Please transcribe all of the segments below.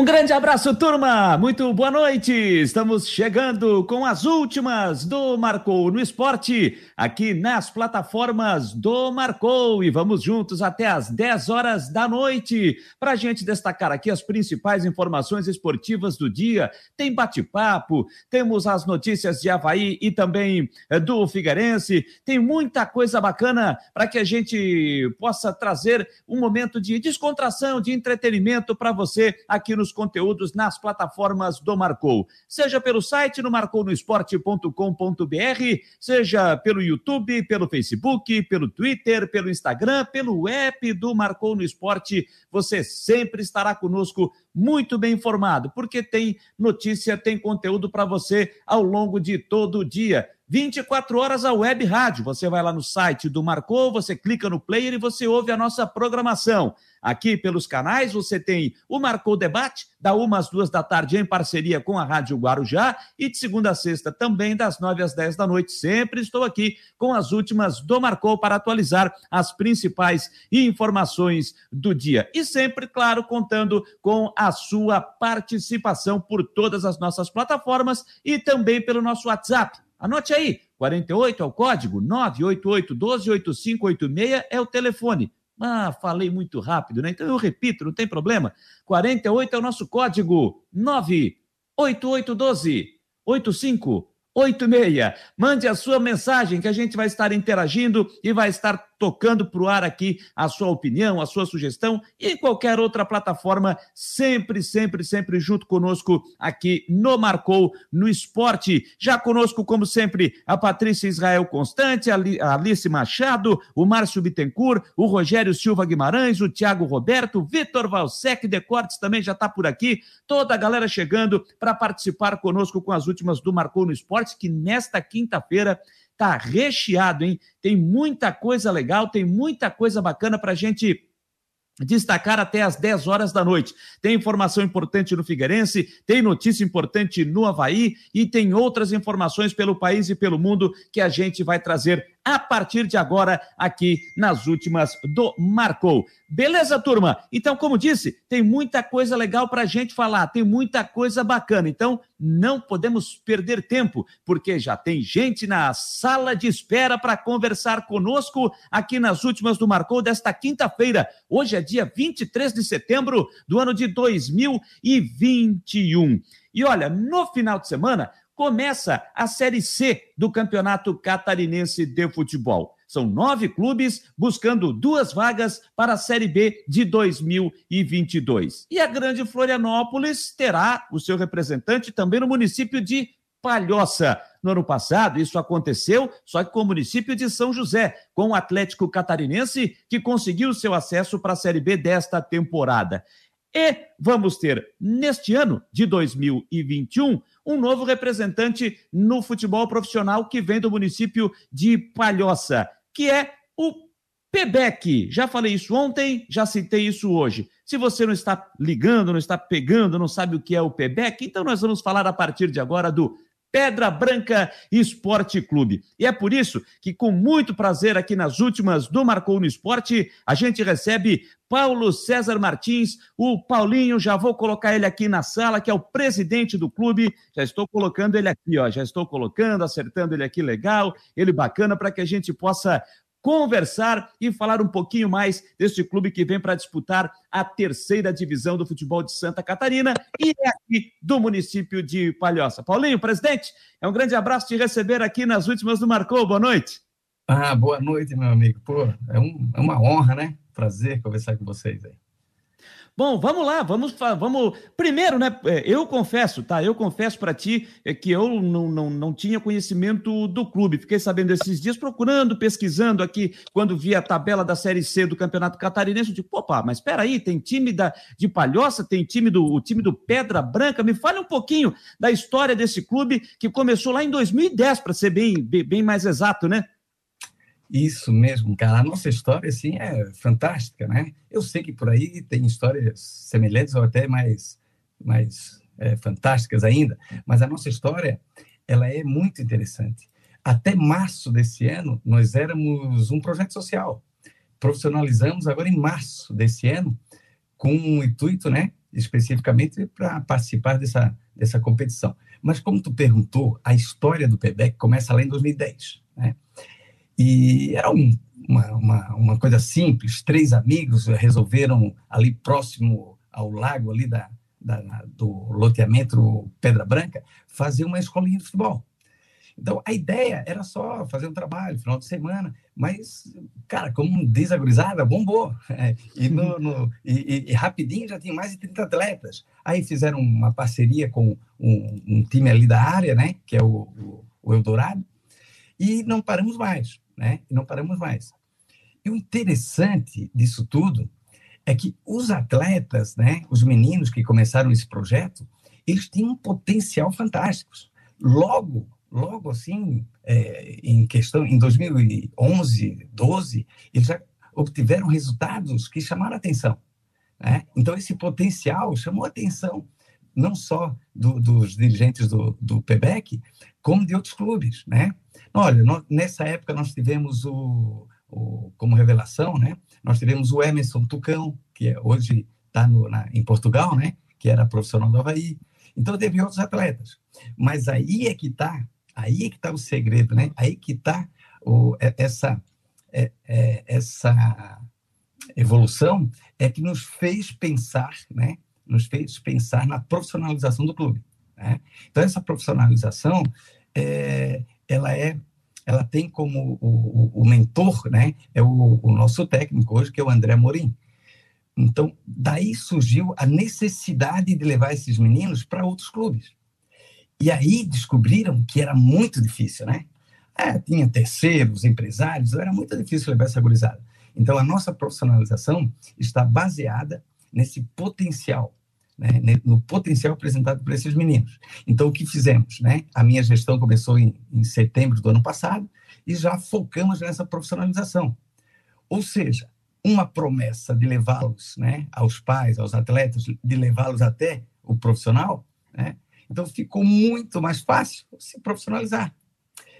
Um grande abraço, turma! Muito boa noite! Estamos chegando com as últimas do Marcou no Esporte, aqui nas plataformas do Marcou. E vamos juntos até as 10 horas da noite, para a gente destacar aqui as principais informações esportivas do dia. Tem bate-papo, temos as notícias de Havaí e também eh, do Figueirense. Tem muita coisa bacana para que a gente possa trazer um momento de descontração, de entretenimento para você aqui nos conteúdos nas plataformas do Marcou. Seja pelo site no marcounoesporte.com.br, seja pelo YouTube, pelo Facebook, pelo Twitter, pelo Instagram, pelo app do Marcou no Esporte. Você sempre estará conosco muito bem informado, porque tem notícia, tem conteúdo para você ao longo de todo o dia. 24 horas a web rádio. Você vai lá no site do Marcou, você clica no player e você ouve a nossa programação. Aqui pelos canais você tem o Marcou Debate, da uma às duas da tarde, em parceria com a Rádio Guarujá, e de segunda a sexta também, das nove às dez da noite. Sempre estou aqui com as últimas do Marcou para atualizar as principais informações do dia. E sempre, claro, contando com a sua participação por todas as nossas plataformas e também pelo nosso WhatsApp. Anote aí, 48 é o código, 988 128586 é o telefone. Ah, falei muito rápido, né? Então eu repito, não tem problema. 48 é o nosso código 98812 8586. Mande a sua mensagem que a gente vai estar interagindo e vai estar tocando para o ar aqui a sua opinião, a sua sugestão e em qualquer outra plataforma, sempre, sempre, sempre junto conosco aqui no Marcou no Esporte. Já conosco, como sempre, a Patrícia Israel Constante, a Alice Machado, o Márcio Bittencourt, o Rogério Silva Guimarães, o Tiago Roberto, Vitor Valsec Decortes também já está por aqui, toda a galera chegando para participar conosco com as últimas do Marcou no Esporte, que nesta quinta-feira tá recheado, hein? Tem muita coisa legal, tem muita coisa bacana para a gente destacar até às 10 horas da noite. Tem informação importante no Figueirense, tem notícia importante no Havaí e tem outras informações pelo país e pelo mundo que a gente vai trazer a partir de agora aqui nas últimas do Marcou. Beleza, turma? Então, como disse, tem muita coisa legal para a gente falar, tem muita coisa bacana. Então, não podemos perder tempo, porque já tem gente na sala de espera para conversar conosco aqui nas últimas do Marcou desta quinta-feira. Hoje é dia 23 de setembro do ano de 2021. E olha, no final de semana, começa a Série C do Campeonato Catarinense de Futebol. São nove clubes buscando duas vagas para a Série B de 2022. E a Grande Florianópolis terá o seu representante também no município de Palhoça. No ano passado, isso aconteceu, só que com o município de São José, com o Atlético Catarinense, que conseguiu seu acesso para a Série B desta temporada. E vamos ter, neste ano de 2021, um novo representante no futebol profissional que vem do município de Palhoça, que é o PEBEC. Já falei isso ontem, já citei isso hoje. Se você não está ligando, não está pegando, não sabe o que é o PEBEC, então nós vamos falar a partir de agora do Pedra Branca Esporte Clube. E é por isso que, com muito prazer, aqui nas últimas do Marcou no Esporte, a gente recebe Paulo César Martins, o Paulinho, já vou colocar ele aqui na sala, que é o presidente do clube. Já estou colocando ele aqui, ó, já estou colocando, acertando ele aqui legal, ele bacana para que a gente possa conversar e falar um pouquinho mais deste clube que vem para disputar a terceira divisão do futebol de Santa Catarina e é aqui do município de Palhoça. Paulinho, presidente, é um grande abraço te receber aqui nas últimas do Marcou. Boa noite. Ah, boa noite, meu amigo. Pô, é, um, é uma honra, né? Prazer conversar com vocês aí. Bom, vamos lá, vamos, vamos. Primeiro, né? É, eu confesso, tá? Eu confesso para ti é que eu não, não, não tinha conhecimento do clube. Fiquei sabendo esses dias, procurando, pesquisando aqui, quando vi a tabela da Série C do Campeonato Catarinense. Eu digo, opa, mas espera aí, tem time da, de Palhoça, tem time do, o time do Pedra Branca. Me fale um pouquinho da história desse clube que começou lá em 2010, para ser bem, bem mais exato, né? Isso mesmo, cara. A nossa história, assim, é fantástica, né? Eu sei que por aí tem histórias semelhantes ou até mais, mais é, fantásticas ainda, mas a nossa história, ela é muito interessante. Até março desse ano, nós éramos um projeto social. Profissionalizamos agora em março desse ano, com o intuito, né, especificamente para participar dessa, dessa competição. Mas, como tu perguntou, a história do PEBEC começa lá em 2010. Né? E era um, uma, uma, uma coisa simples, três amigos resolveram, ali próximo ao lago ali da, da, do loteamento Pedra Branca, fazer uma escolinha de futebol. Então, a ideia era só fazer um trabalho, final de semana, mas, cara, como desagorizada, bombou. É, e, no, no e, e, rapidinho já tinha mais de 30 atletas. Aí fizeram uma parceria com um, um time ali da área, né, que é o, o, o Eldorado, e não paramos mais, né, e não paramos mais. E o interessante disso tudo é que os atletas, né, os meninos que começaram esse projeto, eles tinham um potencial fantástico. Logo, logo assim, é, em questão, em 2011, 12, eles já obtiveram resultados que chamaram atenção. Né? Então, esse potencial chamou atenção não só do, dos dirigentes do, do PEBEC, como de outros clubes. Né? Olha, nós, nessa época nós tivemos o, o, como revelação, né? nós tivemos o Emerson Tucão, que é, hoje está em Portugal, né? que era profissional do Havaí. Então, teve outros atletas. Mas aí é que está Aí é que está o segredo, né? Aí que está é, essa, é, é, essa evolução é que nos fez pensar, né? Nos fez pensar na profissionalização do clube. Né? Então essa profissionalização, é, ela é, ela tem como o, o, o mentor, né? É o, o nosso técnico hoje que é o André Morim. Então, daí surgiu a necessidade de levar esses meninos para outros clubes. E aí descobriram que era muito difícil, né? É, tinha terceiros, empresários, era muito difícil levar essa gurizada. Então, a nossa profissionalização está baseada nesse potencial, né? no potencial apresentado por esses meninos. Então, o que fizemos? Né? A minha gestão começou em, em setembro do ano passado e já focamos nessa profissionalização. Ou seja, uma promessa de levá-los né, aos pais, aos atletas, de levá-los até o profissional, né, então ficou muito mais fácil se profissionalizar.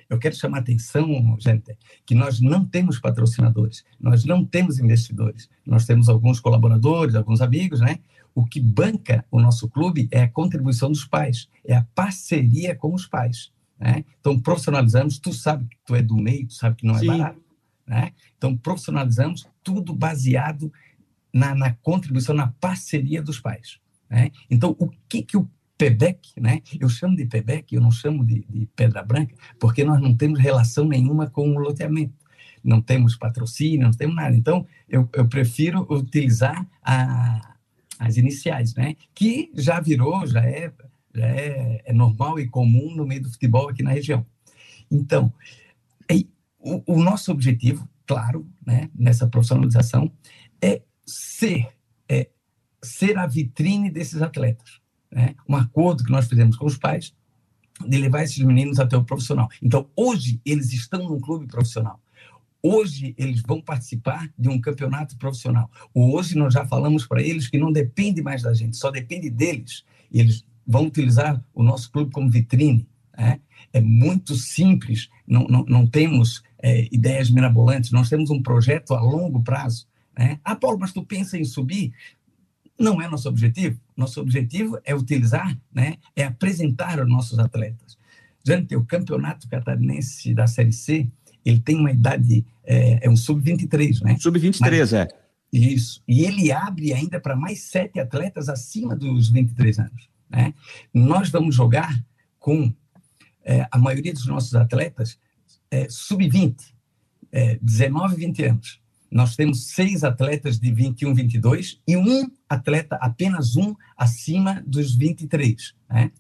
Eu quero chamar a atenção, gente, que nós não temos patrocinadores, nós não temos investidores, nós temos alguns colaboradores, alguns amigos, né? O que banca o nosso clube é a contribuição dos pais, é a parceria com os pais. Né? Então, profissionalizamos, tu sabe que tu é do meio, tu sabe que não é Sim. barato. Né? Então, profissionalizamos tudo baseado na, na, contribuição, na parceria dos pais. Né? Então, o que, que o PEBEC, né? Eu chamo de PEBEC, eu não chamo de, de, Pedra Branca, porque nós não temos relação nenhuma com o loteamento. Não temos patrocínio, não temos nada. Então, eu, eu prefiro utilizar a, as iniciais, né? Que já virou, já é, já é, é normal e comum no meio do futebol aqui na região. Então, o, o nosso objetivo, claro, né, nessa profissionalização, é ser, é ser a vitrine desses atletas né, um acordo que nós fizemos com os pais de levar esses meninos até o profissional. Então, hoje, eles estão num clube profissional. Hoje, eles vão participar de um campeonato profissional. Hoje, nós já falamos para eles que não depende mais da gente, só depende deles. E eles vão utilizar o nosso clube como vitrine. Né? É muito simples, não, não, não temos é, ideias mirabolantes, nós temos um projeto a longo prazo. Né? Ah, Paulo, mas tu pensa em subir? Não é nosso objetivo. Nosso objetivo é utilizar, né, é apresentar os nossos atletas. Gente, o campeonato catarinense da Série C, ele tem uma idade, é, é um sub-23, né? Sub-23, é. Isso. E ele abre ainda para mais sete atletas acima dos 23 anos. Né? Nós vamos jogar com é, a maioria dos nossos atletas é, sub-20, é, 19, 20 anos nós temos seis atletas de 21, 22 e um atleta, apenas um, acima dos 23. Né?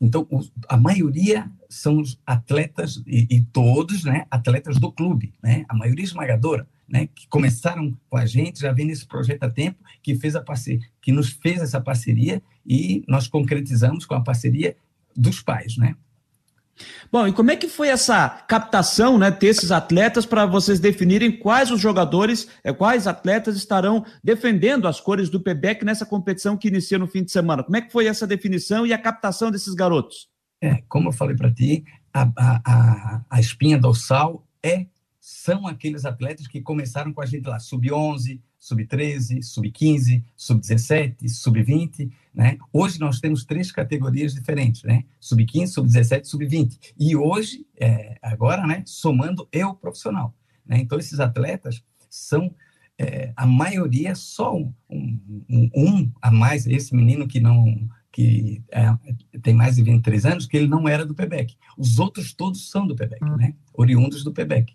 Então, a maioria são os atletas, e, e, todos, né, atletas do clube, né? a maioria esmagadora, né, que começaram com a gente, já vem nesse projeto há tempo, que, fez a parceria, que nos fez essa parceria e nós concretizamos com a parceria dos pais, né? Bom, e como é que foi essa captação, né, ter esses atletas para vocês definirem quais os jogadores, é, quais atletas estarão defendendo as cores do PEBEC nessa competição que inicia no fim de semana? Como é que foi essa definição e a captação desses garotos? É, como eu falei para ti, a, a, a espinha dorsal é são aqueles atletas que começaram com a gente lá, sub-11, sub-13, sub-15, sub-17, sub-20, né? Hoje nós temos três categorias diferentes, né? Sub-15, sub-17, sub-20. E hoje, é, agora, né, somando eu profissional. Né? Então, esses atletas são, é, a maioria, só um, um, um, a mais, esse menino que não que é, tem mais de 23 anos, que ele não era do PEBEC. Os outros todos são do PEBEC, né? oriundos do PEBEC.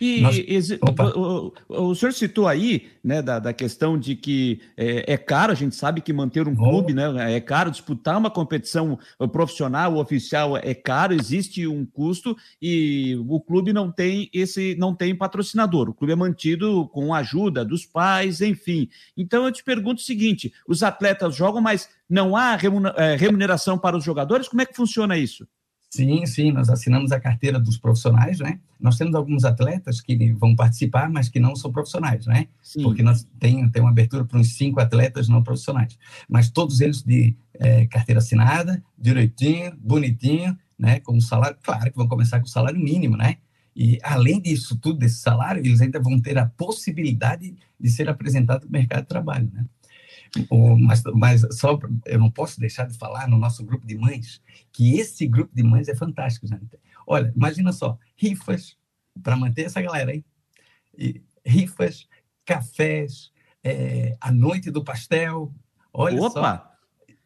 E Nós... o, o, o, senhor citou aí, né, da, da questão de que é, é, caro, a gente sabe que manter um clube, oh. né, é caro, disputar uma competição profissional, oficial é caro, existe um custo e o clube não tem esse, não tem patrocinador. O clube é mantido com a ajuda dos pais, enfim. Então eu te pergunto o seguinte: os atletas jogam, mas não há é, remuneração para os jogadores? Como é que funciona isso? Sim, sim, nós assinamos a carteira dos profissionais, né? Nós temos alguns atletas que vão participar, mas que não são profissionais, né? Sim. Porque nós tem, tem uma abertura para uns cinco atletas não profissionais. Mas todos eles de é, carteira assinada, direitinho, bonitinho, né? Com salário, claro que vão começar com o salário mínimo, né? E além disso tudo, desse salário, eles ainda vão ter a possibilidade de ser apresentados no mercado de trabalho, né? Mas, mas só eu não posso deixar de falar no nosso grupo de mães que esse grupo de mães é fantástico, gente. Olha, imagina só, rifas para manter essa galera aí, e, rifas, cafés, é, a noite do pastel. Olha Opa! Só,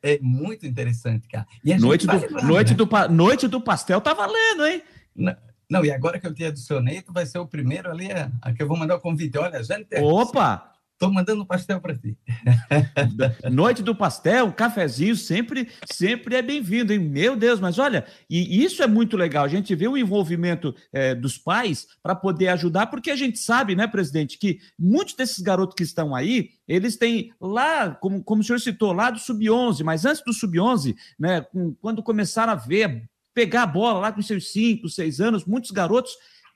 é muito interessante, cara. noite, do, lembrar, noite, né? do, noite do pastel tá valendo, hein? Não, não, e agora que eu te adicionei, tu vai ser o primeiro ali a, a que eu vou mandar o convite. Olha, gente. Opa! Estou mandando pastel para ti. Noite do pastel, um cafezinho, sempre, sempre é bem-vindo, hein? Meu Deus, mas olha, e isso é muito legal. A gente vê o envolvimento é, dos pais para poder ajudar, porque a gente sabe, né, presidente, que muitos desses garotos que estão aí, eles têm lá, como, como o senhor citou, lá do sub-11, mas antes do sub-11, né, quando começaram a ver, pegar a bola lá com seus 5, 6 anos, muitos garotos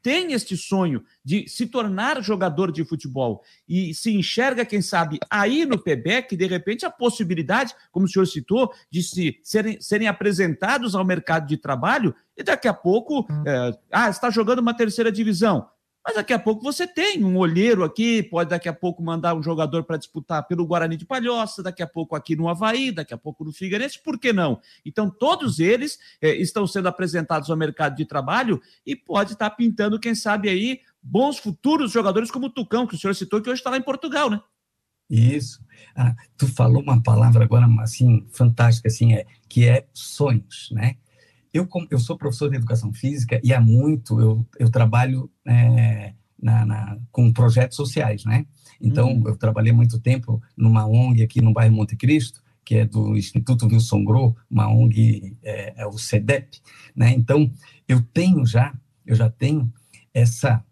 tem este sonho de se tornar jogador de futebol e se enxerga, quem sabe, aí no PBEC, de repente, a possibilidade, como o senhor citou, de se serem, serem apresentados ao mercado de trabalho e daqui a pouco, é, ah, está jogando uma terceira divisão. Mas daqui a pouco você tem um olheiro aqui, pode daqui a pouco mandar um jogador para disputar pelo Guarani de Palhoça, daqui a pouco aqui no Havaí, daqui a pouco no Figueirense, por que não? Então, todos eles eh, estão sendo apresentados ao mercado de trabalho e pode estar tá pintando, quem sabe aí, bons futuros jogadores como o Tucão, que o senhor citou, que hoje está lá em Portugal, né? Isso. Ah, tu falou uma palavra agora, assim, fantástica, assim, é, que é sonhos, né? Eu, eu sou professor de educação física e há muito eu, eu trabalho é, na, na, com projetos sociais, né? Então, uhum. eu trabalhei muito tempo numa ONG aqui no bairro Monte Cristo, que é do Instituto Wilson Gro, uma ONG, é, é o CEDEP, né? Então, eu tenho já, eu já tenho essa,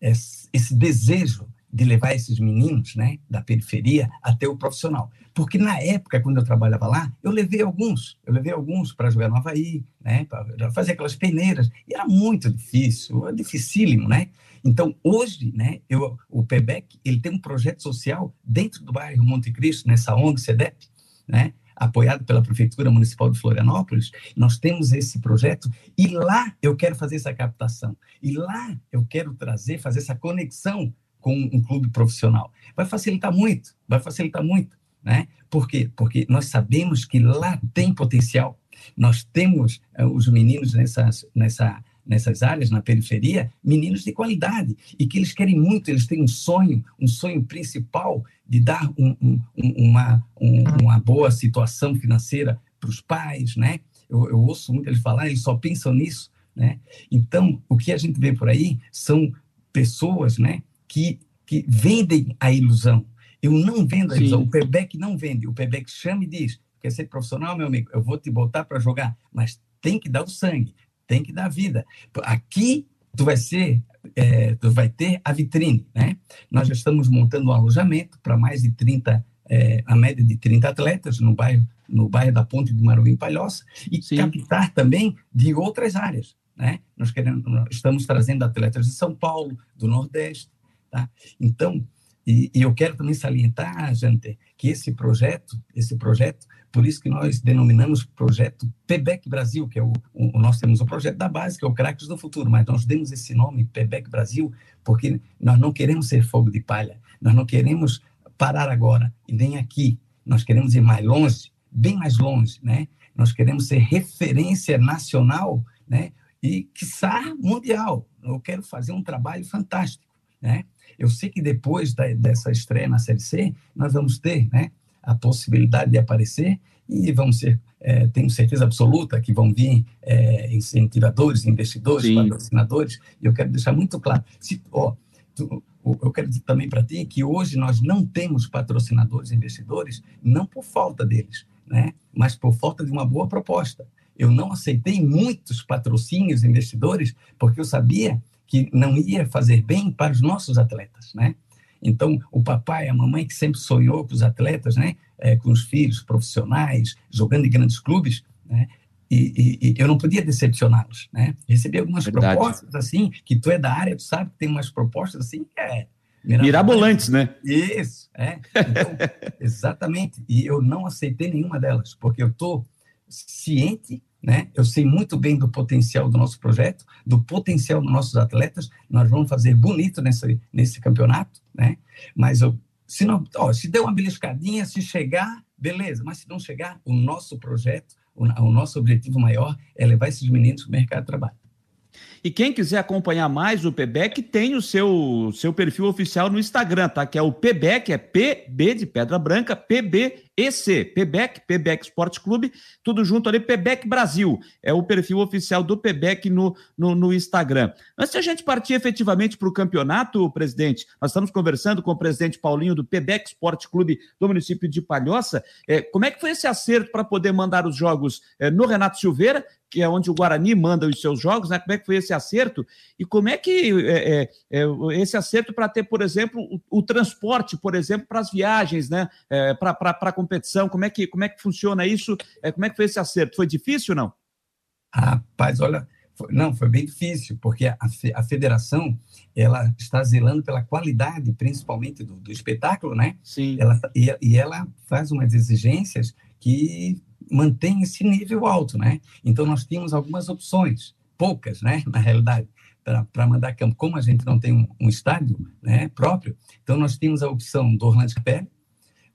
esse, esse desejo de levar esses meninos, né, da periferia até o profissional. Porque na época, quando eu trabalhava lá, eu levei alguns, eu levei alguns para jogar no Havaí, né, para fazer aquelas peneiras, e era muito difícil, é dificílimo, né? Então, hoje, né, eu, o PEBEC, ele tem um projeto social dentro do bairro Monte Cristo, nessa ONG CEDEP, né, apoiado pela Prefeitura Municipal de Florianópolis, nós temos esse projeto e lá eu quero fazer essa captação. E lá eu quero trazer, fazer essa conexão com um clube profissional. Vai facilitar muito, vai facilitar muito. Né? Por quê? Porque nós sabemos que lá tem potencial. Nós temos uh, os meninos nessas, nessa, nessas áreas, na periferia, meninos de qualidade e que eles querem muito, eles têm um sonho, um sonho principal de dar um, um, uma, um, uma boa situação financeira para os pais, né? Eu, eu, ouço muito eles falar, eles só pensam nisso, né? Então, o que a gente vê por aí são pessoas, né, que, que vendem a ilusão. Eu não vendo a Sim. ilusão. O Pebec não vende. O Pebec chama e diz: quer ser profissional, meu amigo? Eu vou te botar para jogar, mas tem que dar o sangue, tem que dar a vida. Aqui tu vai ser, é, tu vai ter a vitrine, né? Nós já estamos montando um alojamento para mais de 30, é, a média de 30 atletas no bairro, no bairro da Ponte do Maruim Palhoça e Sim. captar também de outras áreas, né? Nós queremos, nós estamos trazendo atletas de São Paulo, do Nordeste, Tá? Então, e, e, eu quero também salientar, Jante, que esse projeto, esse projeto, por isso que nós denominamos projeto PEBEC Brasil, que é o, o nós temos o projeto da base, que é o Craques do Futuro, mas nós demos esse nome, PEBEC Brasil, porque nós não queremos ser fogo de palha, Nós não queremos parar agora e nem aqui. Nós queremos ir mais longe, bem mais longe, né? Nós queremos ser referência nacional, né? E, quiçá, mundial. Eu quero fazer um trabalho fantástico, né? Eu sei que depois da, dessa estreia na Série C, nós vamos ter, né? A possibilidade de aparecer e vamos ser, é, tenho certeza absoluta que vão vir é, incentivadores, investidores, Sim. patrocinadores, e eu quero deixar muito claro, se, ó, tu, eu quero dizer também para ti que hoje nós não temos patrocinadores e investidores, não por falta deles, né? mas por falta de uma boa proposta. Eu não aceitei muitos patrocínios investidores porque eu sabia que não ia fazer bem para os nossos atletas, né? Então, o papai, a mamãe que sempre sonhou com os atletas, né? É, com os filhos profissionais, jogando em grandes clubes, né? E, e, e, eu não podia decepcioná-los, né? Recebi algumas Verdade. propostas assim, que tu é da área, tu sabe que tem umas propostas assim que é mirabolantes, né? Isso, é. Então, exatamente. E eu não aceitei nenhuma delas, porque eu estou ciente, né? Eu sei muito bem do potencial do nosso projeto, do potencial dos nossos atletas. Nós vamos fazer bonito nesse nesse campeonato, né? Mas eu, se não, ó, se der uma beliscadinha, se chegar, beleza. Mas se não chegar, o nosso projeto o, o nosso objetivo maior é levar esses meninos para o mercado de trabalho. E quem quiser acompanhar mais o PBEC, tem o seu, seu perfil oficial no Instagram, tá? Que é o PBEC, é PB de Pedra Branca, PBEC, PBEC, PBEC Esporte Clube, tudo junto ali, PBEC Brasil. É o perfil oficial do PBEC no, no, no Instagram. Antes de a gente partir efetivamente para o campeonato, presidente, nós estamos conversando com o presidente Paulinho do PBEC Esporte Clube do município de Palhoça. É, como é que foi esse acerto para poder mandar os jogos é, no Renato Silveira que é onde o Guarani manda os seus jogos, né? Como é que foi esse acerto? E como é que é, é, é esse acerto para ter, por exemplo, o, o transporte, por exemplo, para as viagens, né? É, para competição, como é, que, como é que funciona isso? É, como é que foi esse acerto? Foi difícil ou não? Rapaz, olha, foi, não, foi bem difícil, porque a, a federação ela está zelando pela qualidade, principalmente do, do espetáculo, né? Sim. Ela, e, e ela faz umas exigências que mantém esse nível alto, né? Então, nós tínhamos algumas opções, poucas, né, na realidade, para mandar campo. Como a gente não tem um, um, estádio né, próprio, então nós tínhamos a opção do Orlando Capelli,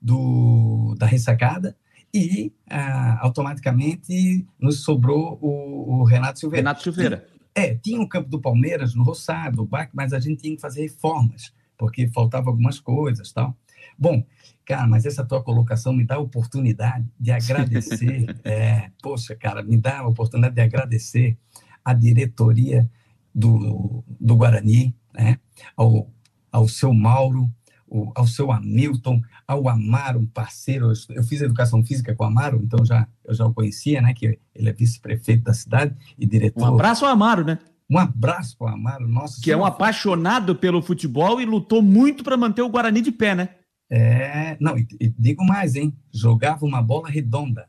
do, da Ressacada, e ah, automaticamente nos sobrou o, o, Renato Silveira. Renato Silveira. É, tinha o campo do Palmeiras no Roçado, o BAC, mas a gente tinha que fazer reformas, porque faltavam algumas coisas tal. Bom, Cara, mas essa tua colocação me dá a oportunidade de agradecer. é, poxa, cara, me dá a oportunidade de agradecer a diretoria do, do Guarani, né? ao, ao seu Mauro, ao seu Hamilton, ao Amaro, um parceiro. Eu fiz educação física com o Amaro, então já, eu já o conhecia, né? Que ele é vice-prefeito da cidade e diretor. Um abraço ao Amaro, né? Um abraço para o Amaro, nossa. Que é um apaixonado pelo futebol e lutou muito para manter o Guarani de pé, né? É, não, e, e, digo mais, hein? Jogava uma bola redonda.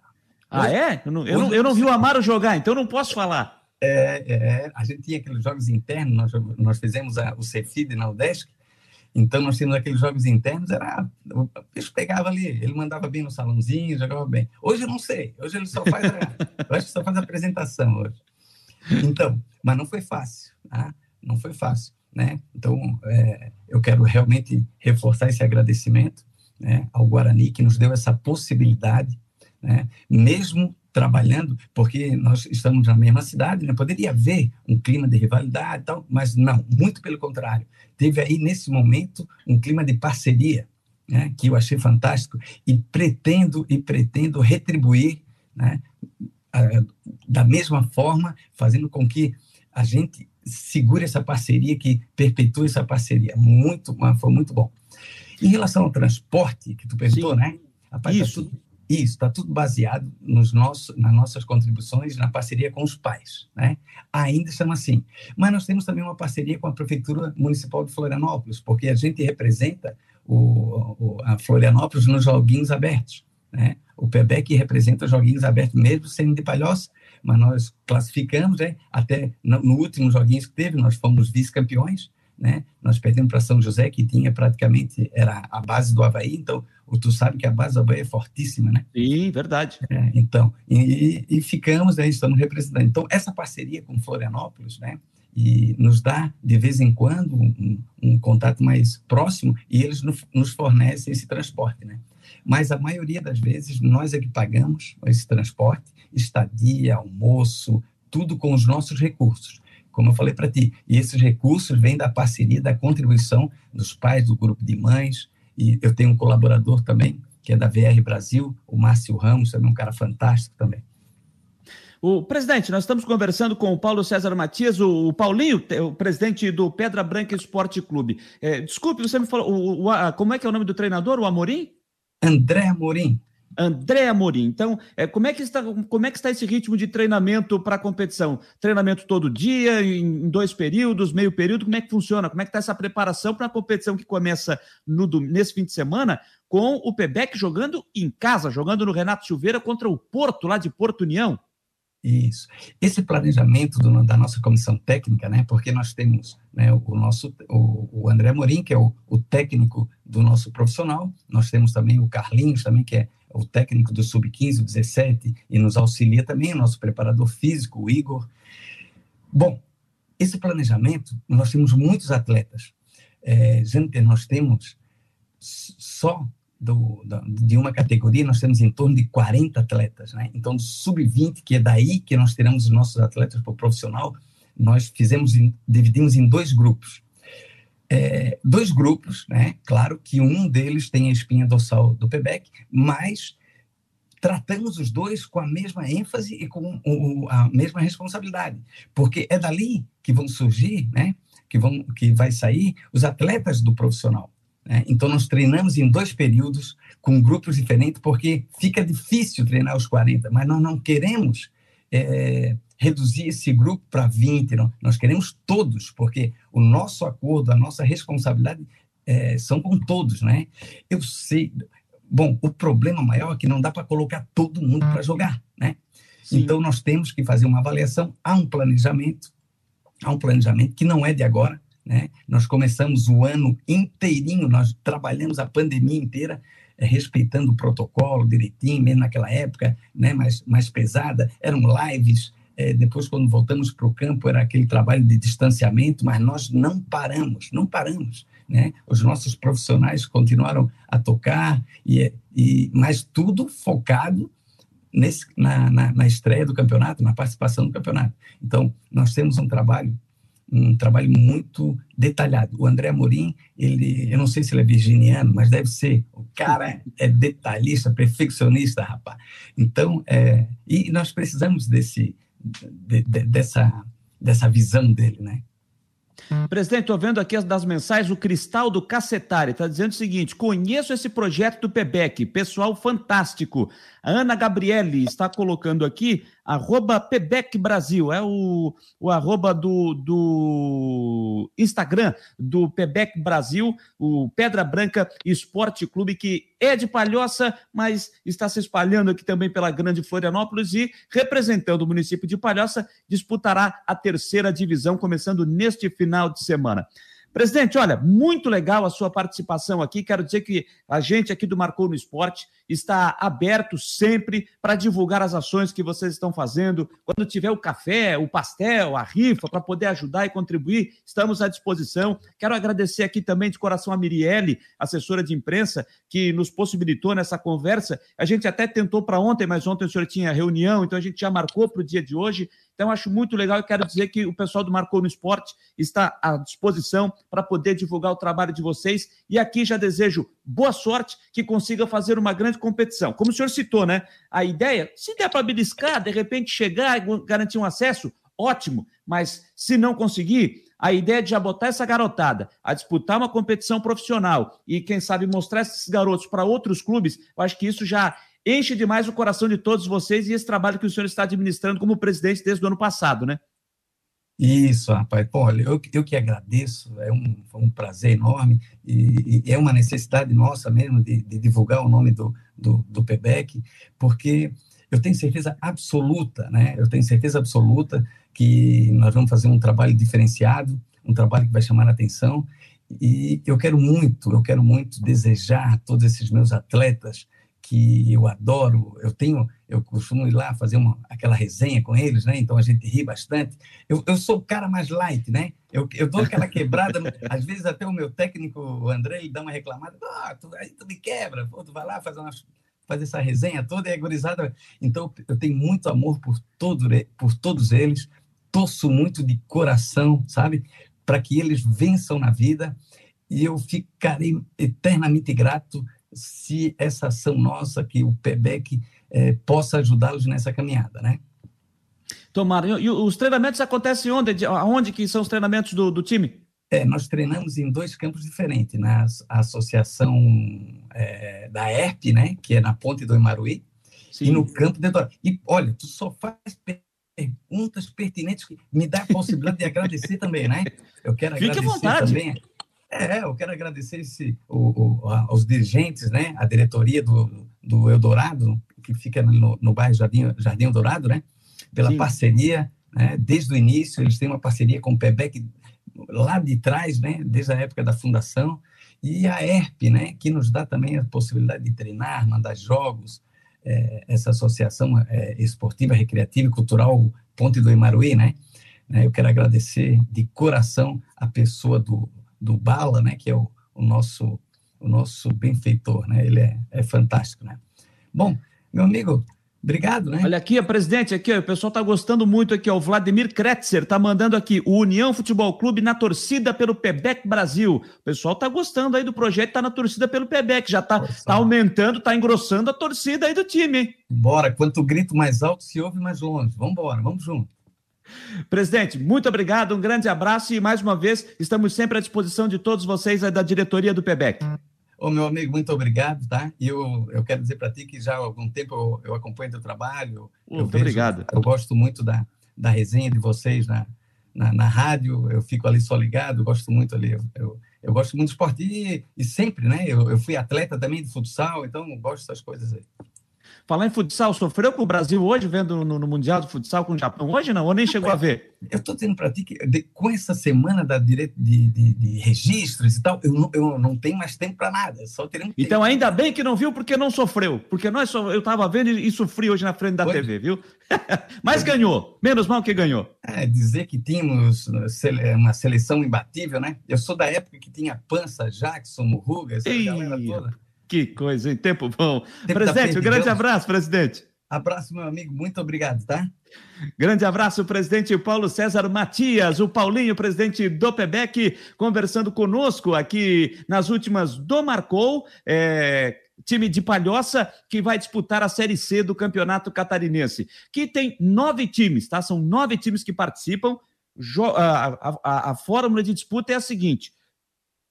Ah, é? Eu não, eu, não, eu não vi o Amaro jogar, então não posso falar. É, é, a gente tinha aqueles jogos internos, nós, nós fizemos a, o Cefid na UDESC, então nós tínhamos aqueles jogos internos, era, o bicho pegava ali, ele mandava bem no salãozinho, jogava bem. Hoje eu não sei, hoje ele só faz a, eu acho que só faz apresentação hoje. Então, mas não foi fácil, tá? não foi fácil. Né? Então, é, eu quero realmente reforçar esse agradecimento né, ao Guarani, que nos deu essa possibilidade, né, mesmo trabalhando, porque nós estamos na mesma cidade, né, poderia haver um clima de rivalidade, tal, mas não, muito pelo contrário. Teve aí, nesse momento, um clima de parceria, né, que eu achei fantástico, e pretendo, e pretendo retribuir né, da mesma forma, fazendo com que a gente segure essa parceria, que perpetue essa parceria. Muito, foi muito bom. Em relação ao transporte, que tu perguntou, Sim. né? Rapaz, tá isso. Tá tudo, isso, está tudo baseado nos nossos, nas nossas contribuições, na parceria com os pais, né? Ainda estamos assim. Mas nós temos também uma parceria com a Prefeitura Municipal de Florianópolis, porque a gente representa o, o a Florianópolis nos Joguinhos Abertos, né? O PEBEC representa os Joguinhos Abertos, mesmo sendo de Palhoça, mas nós classificamos, né? até no, no último joguinho que teve, nós fomos vice-campeões, né? Nós perdemos para São José, que tinha praticamente, era a base do Havaí, então, tu sabe que a base do Havaí é fortíssima, né? Sim, verdade. É, então, e, e, ficamos, né, estamos representando. Então, essa parceria com Florianópolis, né? e nos dá, de vez em quando, um, um contato mais próximo e eles nos fornecem esse transporte, né? Mas a maioria das vezes nós é que pagamos esse transporte, estadia, almoço, tudo com os nossos recursos. Como eu falei para ti, e esses recursos vêm da parceria, da contribuição dos pais do grupo de mães, e eu tenho um colaborador também, que é da VR Brasil, o Márcio Ramos, também um cara fantástico também. O presidente, nós estamos conversando com o Paulo César Matias, o, o Paulinho, o presidente do Pedra Branca Esporte Clube. É, desculpe, você me falou, o, o, a, como é que é o nome do treinador? O Amorim? André Amorim. André Amorim. Então, é, como, é que está, como é que está esse ritmo de treinamento para a competição? Treinamento todo dia, em, dois períodos, meio período? Como é que funciona? Como é que está essa preparação para a competição que começa no, nesse fim de semana com o Pebec jogando em casa, jogando no Renato Silveira contra o Porto, lá de Porto União? Isso. Esse planejamento do, da nossa comissão técnica, né, porque nós temos né, o nosso o, o André Morim, que é o, o, técnico do nosso profissional, nós temos também o Carlinhos, também, que é o técnico do Sub-15, o 17, e nos auxilia também o nosso preparador físico, o Igor. Bom, esse planejamento, nós temos muitos atletas. É, gente, nós temos só do, da, de uma categoria, nós temos em torno de 40 atletas. Né? Então, do sub-20, que é daí que nós teremos os nossos atletas para o profissional, nós fizemos, dividimos em dois grupos. É, dois grupos, né? Claro que um deles tem a espinha dorsal do PEBEC, mas tratamos os dois com a mesma ênfase e com o, a mesma responsabilidade, porque é dali que vão surgir, né? Que vão, que vai sair os atletas do profissional. Né? Então, nós treinamos em dois períodos, com grupos diferentes, porque fica difícil treinar os 40, mas nós não queremos é, reduzir esse grupo para 20, não. nós queremos todos, porque o nosso acordo, a nossa responsabilidade é, são com todos, né? Eu sei. Bom, o problema maior é que não dá para colocar todo mundo para jogar, né? Sim. Então, nós temos que fazer uma avaliação, há um planejamento, há um planejamento que não é de agora, né? Nós começamos o ano inteirinho, nós trabalhamos a pandemia inteira é, respeitando o protocolo direitinho, mesmo naquela época né, mais, mais pesada, eram lives. É, depois, quando voltamos para o campo, era aquele trabalho de distanciamento, mas nós não paramos, não paramos. Né? Os nossos profissionais continuaram a tocar, e, e mas tudo focado nesse, na, na, na estreia do campeonato, na participação do campeonato. Então, nós temos um trabalho um trabalho muito detalhado. O André Amorim, ele, eu não sei se ele é virginiano, mas deve ser. O cara é detalhista, perfeccionista, rapaz. Então, é, e nós precisamos desse, de, de, dessa, dessa visão dele, né? Presidente, estou vendo aqui as das mensagens, o Cristal do Cacetari está dizendo o seguinte: conheço esse projeto do PEBEC, pessoal fantástico. A Ana Gabriele está colocando aqui, arroba Pebec Brasil, é o, o arroba do, do Instagram do Pebec Brasil, o Pedra Branca Esporte Clube, que é de Palhoça, mas está se espalhando aqui também pela Grande Florianópolis e, representando o município de Palhoça, disputará a terceira divisão, começando neste final de semana. Presidente, olha, muito legal a sua participação aqui. Quero dizer que a gente aqui do Marcou no Esporte está aberto sempre para divulgar as ações que vocês estão fazendo. Quando tiver o café, o pastel, a rifa, para poder ajudar e contribuir, estamos à disposição. Quero agradecer aqui também de coração a Mirielle, assessora de imprensa, que nos possibilitou nessa conversa. A gente até tentou para ontem, mas ontem o senhor tinha reunião, então a gente já marcou para o dia de hoje. Então, acho muito legal e quero dizer que o pessoal do Marcou no Esporte está à disposição para poder divulgar o trabalho de vocês. E aqui já desejo boa sorte, que consiga fazer uma grande competição. Como o senhor citou, né? A ideia, se der para beliscar, de repente chegar e garantir um acesso, ótimo. Mas se não conseguir, a ideia de já botar essa garotada a disputar uma competição profissional e, quem sabe, mostrar esses garotos para outros clubes, eu acho que isso já enche demais o coração de todos vocês e esse trabalho que o senhor está administrando como presidente desde o ano passado, né? Isso, rapaz. Pô, olha, eu, eu que agradeço, é um, um prazer enorme e, e, é uma necessidade nossa mesmo de, de divulgar o nome do, do, do PEBEC, porque eu tenho certeza absoluta, né? Eu tenho certeza absoluta que nós vamos fazer um trabalho diferenciado, um trabalho que vai chamar a atenção e eu quero muito, eu quero muito desejar a todos esses meus atletas que eu adoro. Eu tenho, eu costumo ir lá fazer uma, aquela resenha com eles, né? Então a gente ri bastante. Eu, eu sou o cara mais light, né? Eu, eu dou aquela quebrada. às vezes até o meu técnico, o André, ele dá uma reclamada. Ah, tu, aí tu me quebra. Pô, tu vai lá fazer uma fazer essa resenha toda e é. Então, eu tenho muito amor por, todo, por todos eles, torço muito de coração, sabe? Para que eles vençam na vida e eu ficarei eternamente grato se essa ação nossa, que o PEBEC é, possa ajudá-los nessa caminhada, né? Tomara. E os treinamentos acontecem onde? Aonde que são os treinamentos do, do time? É, nós treinamos em dois campos diferentes, na associação é, da ERP, né, que é na Ponte do Imaruí, Sim. e no campo de E olha, tu só faz perguntas pertinentes que me dá a possibilidade de agradecer também, né? Eu quero Fique agradecer também é, eu quero agradecer esse, o, o, aos dirigentes, né, a diretoria do, do Eldorado, que fica no, no bairro Jardim, Jardim Eldorado, né, pela Sim. parceria, né, desde o início, eles têm uma parceria com o PEBEC lá de trás, né, desde a época da fundação, e a ERP, né, que nos dá também a possibilidade de treinar, mandar jogos, é, essa associação é, esportiva, recreativa e cultural Ponte do Imaruí, né eu quero agradecer de coração a pessoa do do Bala, né, que é o, o nosso o nosso benfeitor, né? Ele é, é fantástico, né? Bom, meu amigo, Obrigado, né? Olha aqui, presidente, aqui, ó, o pessoal está gostando muito aqui, ó, o Vladimir Kretzer está mandando aqui, o União Futebol Clube na torcida pelo Pebec Brasil. O pessoal está gostando aí do projeto, está na torcida pelo Pebec, já está tá aumentando, está engrossando a torcida aí do time, hein? Bora, quanto grito mais alto se ouve mais longe. Vamos embora, vamos junto. Presidente, muito obrigado, um grande abraço e mais uma vez estamos sempre à disposição de todos vocês da diretoria do PEBEC. Ô, meu amigo, muito obrigado, tá? E eu, eu quero dizer para ti que já há algum tempo eu, eu acompanho teu trabalho. Muito vejo, obrigado. Eu gosto muito da, da resenha de vocês na, na, na, rádio, eu fico ali só ligado, gosto muito ali. Eu, eu, eu gosto muito de esporte e, e sempre, né? Eu, eu fui atleta também de futsal, então gosto dessas coisas aí. Falar em futsal, sofreu com o Brasil hoje, vendo no, no Mundial de Futsal com o Japão? Hoje não, ou nem chegou a ver? Eu estou dizendo para ti que de, com essa semana da direito de, de, de, registros e tal, eu não, eu não tenho mais tempo para nada. Só teremos então, ainda bem que não viu, porque não sofreu. Porque nós eu estava vendo e, e sofri hoje na frente da? TV, viu? Mas ganhou. Menos mal que ganhou. É, dizer que tínhamos uma seleção imbatível, né? Eu sou da época que tinha Pança, Jackson, Murruga, essa galera toda. Que coisa, em tempo bom. Tempo presidente, um grande abraço, presidente. Abraço, meu amigo. Muito obrigado, tá? Grande abraço, presidente Paulo César Matias, o Paulinho, presidente do PEBEC, conversando conosco aqui nas últimas do Marcou, é, time de Palhoça, que vai disputar a Série C do Campeonato Catarinense, que tem nove times, tá? São nove times que participam. A, a, a, a fórmula de disputa é a seguinte: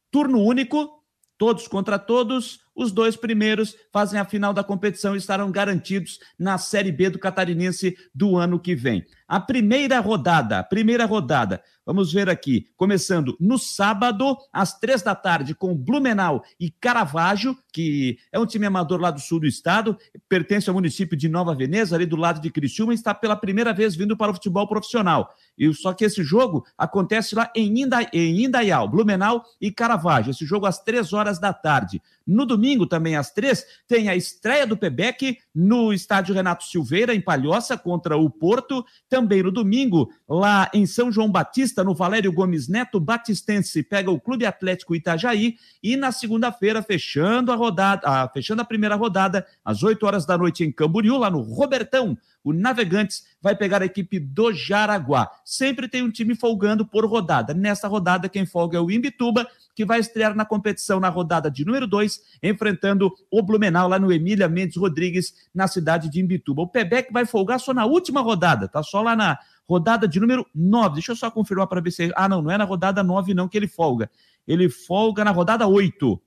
turno único, todos contra todos, os dois primeiros fazem a final da competição e estarão garantidos na Série B do Catarinense do ano que vem. A primeira rodada, primeira rodada, vamos ver aqui, começando no sábado, às três da tarde, com Blumenau e Caravaggio, que é um time amador lá do sul do estado, pertence ao município de Nova Veneza, ali do lado de Criciúma, e está pela primeira vez vindo para o futebol profissional. E só que esse jogo acontece lá em, Inda, em Indaial, Blumenau e Caravaggio. Esse jogo às três horas da tarde. No domingo, também às três, tem a estreia do Pebec no estádio Renato Silveira, em Palhoça, contra o Porto. Também no domingo, lá em São João Batista, no Valério Gomes Neto, Batistense pega o Clube Atlético Itajaí. E na segunda-feira, fechando a rodada, ah, fechando a primeira rodada, às 8 horas da noite em Camboriú, lá no Robertão, o Navegantes vai pegar a equipe do Jaraguá. Sempre tem um time folgando por rodada. Nessa rodada, quem folga é o Imbituba, que vai estrear na competição na rodada de número 2, enfrentando o Blumenau lá no Emília Mendes Rodrigues, na cidade de Imbituba. O Pebec vai folgar só na última rodada, tá só lá na rodada de número 9. Deixa eu só confirmar para ver se. Ah, não, não é na rodada 9, não, que ele folga. Ele folga na rodada 8.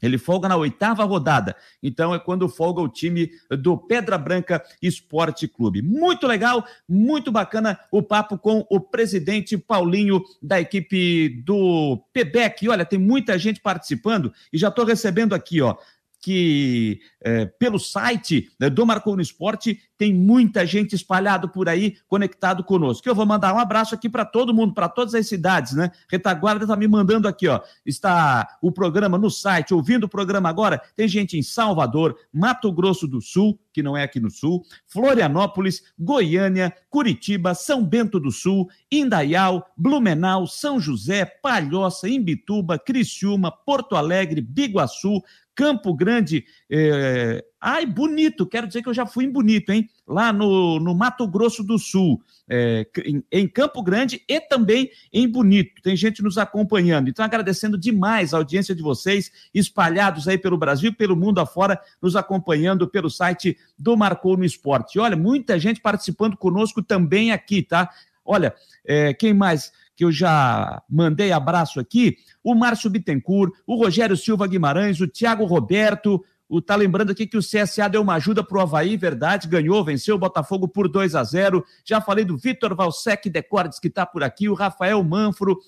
Ele folga na oitava rodada. Então é quando folga o time do Pedra Branca Esporte Clube. Muito legal, muito bacana o papo com o presidente Paulinho da equipe do PEBEC. Olha, tem muita gente participando e já estou recebendo aqui, ó. Que é, pelo site né, do Marcou no Esporte tem muita gente espalhado por aí conectado conosco. Eu vou mandar um abraço aqui para todo mundo, para todas as cidades, né? Retaguarda está me mandando aqui, ó. Está o programa no site, ouvindo o programa agora. Tem gente em Salvador, Mato Grosso do Sul, que não é aqui no Sul, Florianópolis, Goiânia, Curitiba, São Bento do Sul, Indaial, Blumenau, São José, Palhoça, Imbituba, Criciúma, Porto Alegre, Biguaçu, Campo Grande. É... Ai, bonito, quero dizer que eu já fui em bonito, hein? Lá no, no Mato Grosso do Sul, é, em, em, Campo Grande e também em Bonito. Tem gente nos acompanhando. Então, agradecendo demais a audiência de vocês, espalhados aí pelo Brasil, pelo mundo afora, nos acompanhando pelo site do Marcou no Esporte. olha, muita gente participando conosco também aqui, tá? Olha, é, quem mais? Que eu já mandei abraço aqui, o Márcio Bittencourt, o Rogério Silva Guimarães, o Thiago Roberto, o tá lembrando aqui que o CSA deu uma ajuda para o Havaí, verdade, ganhou, venceu o Botafogo por 2 a 0. Já falei do Vitor Valsec Decordes, que está por aqui, o Rafael Manfro,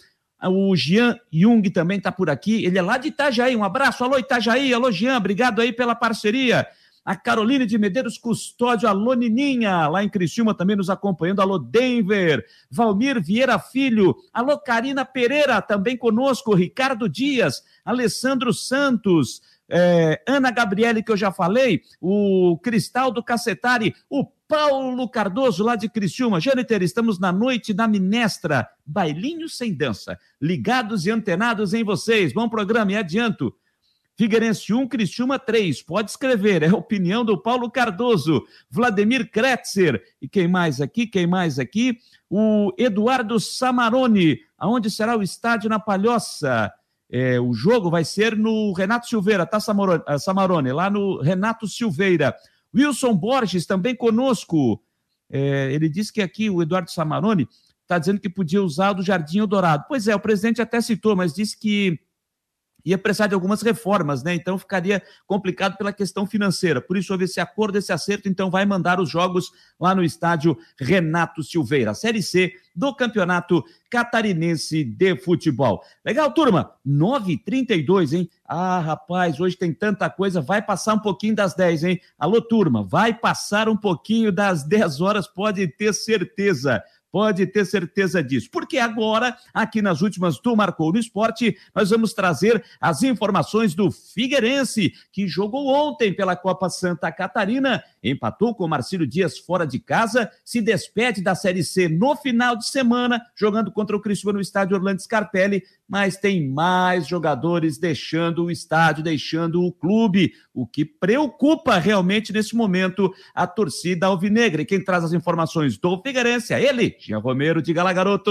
o Jean Jung também está por aqui. Ele é lá de Itajaí. Um abraço, alô Itajaí, alô Jean, obrigado aí pela parceria a Caroline de Medeiros Custódio, alô Nininha, lá em Criciúma também nos acompanhando, alô Denver, Valmir Vieira Filho, alô Karina Pereira, também conosco, Ricardo Dias, Alessandro Santos, é, Ana Gabriele, que eu já falei, o Cristal do Cacetari, o Paulo Cardoso, lá de Criciúma. Jâniter, estamos na noite da Minestra, bailinho sem dança, ligados e antenados em vocês. Bom programa e adianto. Figueirense 1, Criciúma 3. Pode escrever, é a opinião do Paulo Cardoso, Vladimir Kretzer. E quem mais aqui? Quem mais aqui? O Eduardo Samarone. Aonde será o estádio na Palhoça? É, o jogo vai ser no Renato Silveira, tá, Samarone? Ah, Samarone lá no Renato Silveira. Wilson Borges também conosco. É, ele disse que aqui o Eduardo Samarone está dizendo que podia usar do Jardim Eldorado. Pois é, o presidente até citou, mas disse que ia precisar de algumas reformas, né? Então ficaria complicado pela questão financeira. Por isso houve esse acordo, esse acerto, então vai mandar os jogos lá no estádio Renato Silveira, Série C do Campeonato Catarinense de Futebol. Legal, turma? 9h32, hein? Ah, rapaz, hoje tem tanta coisa, vai passar um pouquinho das 10, hein? Alô, turma, vai passar um pouquinho das 10 horas, pode ter certeza. Pode ter certeza disso. Porque agora, aqui nas últimas do Marcou no Esporte, nós vamos trazer as informações do Figueirense, que jogou ontem pela Copa Santa Catarina, empatou com o Marcílio Dias fora de casa, se despede da Série C no final de semana, jogando contra o Criciúma no estádio Orlando Scarpelli, mas tem mais jogadores deixando o estádio, deixando o clube, o que preocupa realmente nesse momento a torcida alvinegra. E quem traz as informações do Figueirense é ele, Jean Romero. Diga lá, garoto.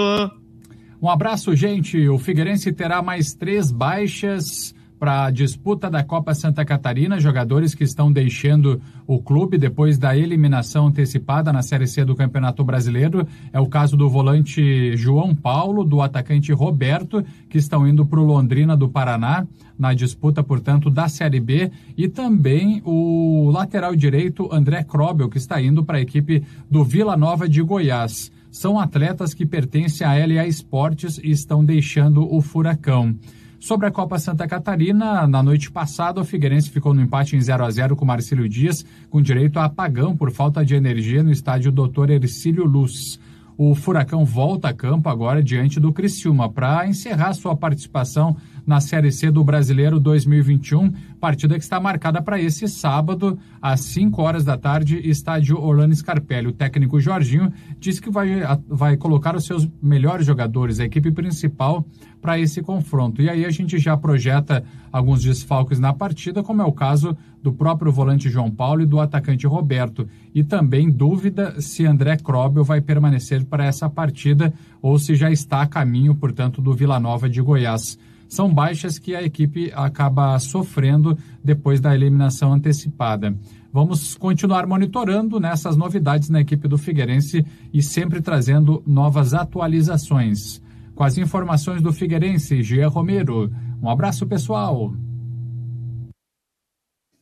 Um abraço, gente. O Figueirense terá mais três baixas para a disputa da Copa Santa Catarina, jogadores que estão deixando o clube depois da eliminação antecipada na Série C do Campeonato Brasileiro. É o caso do volante João Paulo, do atacante Roberto, que estão indo para o Londrina do Paraná, na disputa, portanto, da Série B, e também o lateral direito André Krobel, que está indo para a equipe do Vila Nova de Goiás. São atletas que pertencem à LA Esportes e estão deixando o Furacão. Sobre a Copa Santa Catarina, na noite passada, o Figueirense ficou no empate em 0 a 0 com Marcílio Dias, com direito a apagão por falta de energia no estádio Dr. Ercílio Luz. O Furacão volta a campo agora diante do Criciúma para encerrar sua participação na Série C do Brasileiro 2021, partida que está marcada para esse sábado, às 5 horas da tarde, estádio Orlando Scarpelli. O técnico Jorginho disse que vai, vai colocar os seus melhores jogadores, a equipe principal, para esse confronto. E aí a gente já projeta alguns desfalques na partida, como é o caso do próprio volante João Paulo e do atacante Roberto. E também dúvida se André Krobel vai permanecer para essa partida ou se já está a caminho, portanto, do Vila Nova de Goiás são baixas que a equipe acaba sofrendo depois da eliminação antecipada. Vamos continuar monitorando nessas novidades na equipe do Figueirense e sempre trazendo novas atualizações. Com as informações do Figueirense, Gia Romero. Um abraço, pessoal.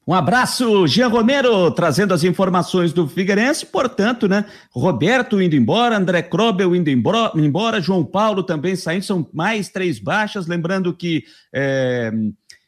Um abraço, Jean Romero, trazendo as informações do Figueirense. Portanto, né? Roberto indo embora, André Krobel indo embora, João Paulo também saindo. São mais três baixas. Lembrando que é,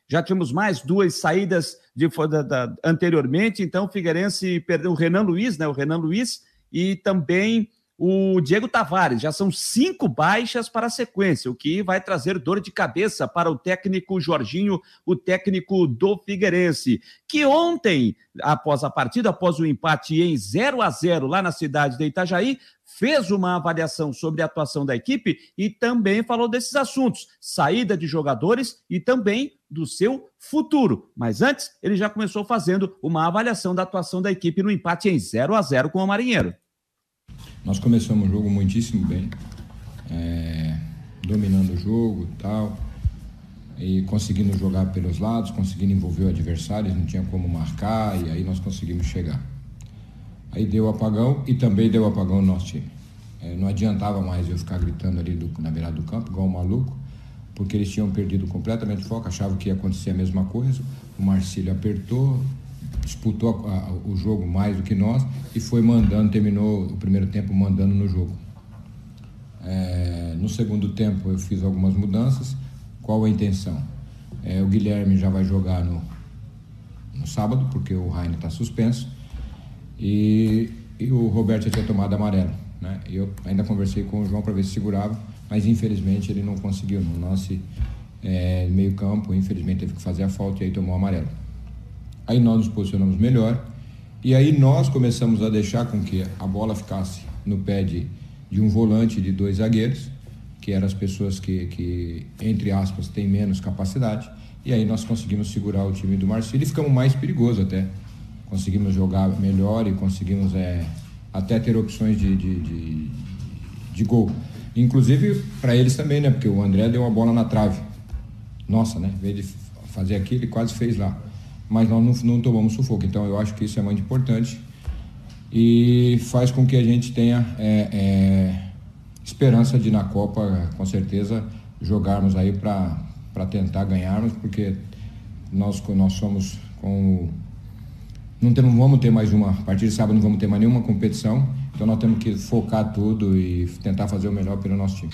já tivemos mais duas saídas de, da, da, anteriormente. Então, o Figueirense perdeu o Renan Luiz, né? O Renan Luiz e também o Diego Tavares. Já são cinco baixas para a sequência, o que vai trazer dor de cabeça para o técnico Jorginho, o técnico do Figueirense, que ontem, após a partida, após o empate em 0 a 0 lá na cidade de Itajaí, fez uma avaliação sobre a atuação da equipe e também falou desses assuntos, saída de jogadores e também do seu futuro. Mas antes, ele já começou fazendo uma avaliação da atuação da equipe no empate em 0 a 0 com o Marinheiro. Nós começamos o jogo muitíssimo bem, é, dominando o jogo e tal, e conseguindo jogar pelos lados, conseguindo envolver o adversário, não tinha como marcar, e aí nós conseguimos chegar. Aí deu apagão e também deu apagão no nosso time. É, não adiantava mais eu ficar gritando ali do, na beirada do campo, igual um maluco, porque eles tinham perdido completamente o foco, achavam que ia acontecer a mesma coisa. O Marcílio apertou, disputou a, a, o jogo mais do que nós e foi mandando, terminou o primeiro tempo mandando no jogo. É, no segundo tempo eu fiz algumas mudanças. Qual a intenção? É, o Guilherme já vai jogar no, no sábado, porque o Rainer está suspenso. E, e, o Roberto já tinha tomado amarelo. Né? Eu ainda conversei com o João para ver se segurava, mas infelizmente ele não conseguiu. No lance é, meio campo, infelizmente teve que fazer a falta e aí tomou amarelo. Aí nós nos posicionamos melhor e aí nós começamos a deixar com que a bola ficasse no pé de, de um volante de dois zagueiros, que eram as pessoas que, que, entre aspas, têm menos capacidade. E aí nós conseguimos segurar o time do Marcílio e ficamos mais perigosos até. Conseguimos jogar melhor e conseguimos é, até ter opções de, de, de, de gol. Inclusive para eles também, né? Porque o André deu uma bola na trave. Nossa, né? Em vez de fazer aqui, ele quase fez lá mas nós não, não tomamos sufoco. Então eu acho que isso é muito importante e faz com que a gente tenha é, é, esperança de na Copa, com certeza, jogarmos aí para tentar ganharmos, porque nós, nós somos com. Não, temos, vamos ter mais uma, a partir de sábado não vamos ter mais nenhuma competição, então nós temos que focar tudo e tentar fazer o melhor pelo nosso time.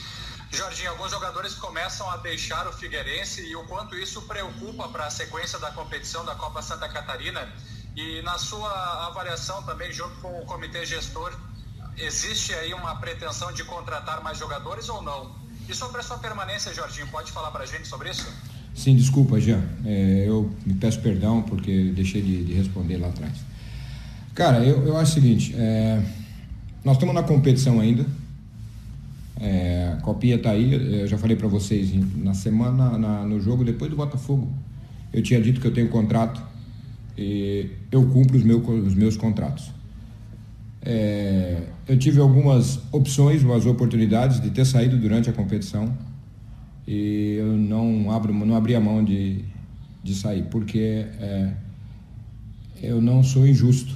Jorginho, alguns jogadores começam a deixar o Figueirense e o quanto isso preocupa para a sequência da competição da Copa Santa Catarina. E na sua avaliação também, junto com o comitê gestor, existe aí uma pretensão de contratar mais jogadores ou não? E sobre a sua permanência, Jorginho, pode falar para a gente sobre isso? Sim, desculpa, Jean. É, eu me peço perdão porque deixei de, de, responder lá atrás. Cara, eu, eu acho o seguinte: é, nós estamos na competição ainda, é, a copinha está aí, eu já falei para vocês na semana, na, no jogo depois do Botafogo. Eu tinha dito que eu tenho contrato e eu cumpro os, os meus contratos. É, eu tive algumas opções, umas oportunidades de ter saído durante a competição e eu não abro, não abri a mão de, de sair porque é, eu não sou injusto.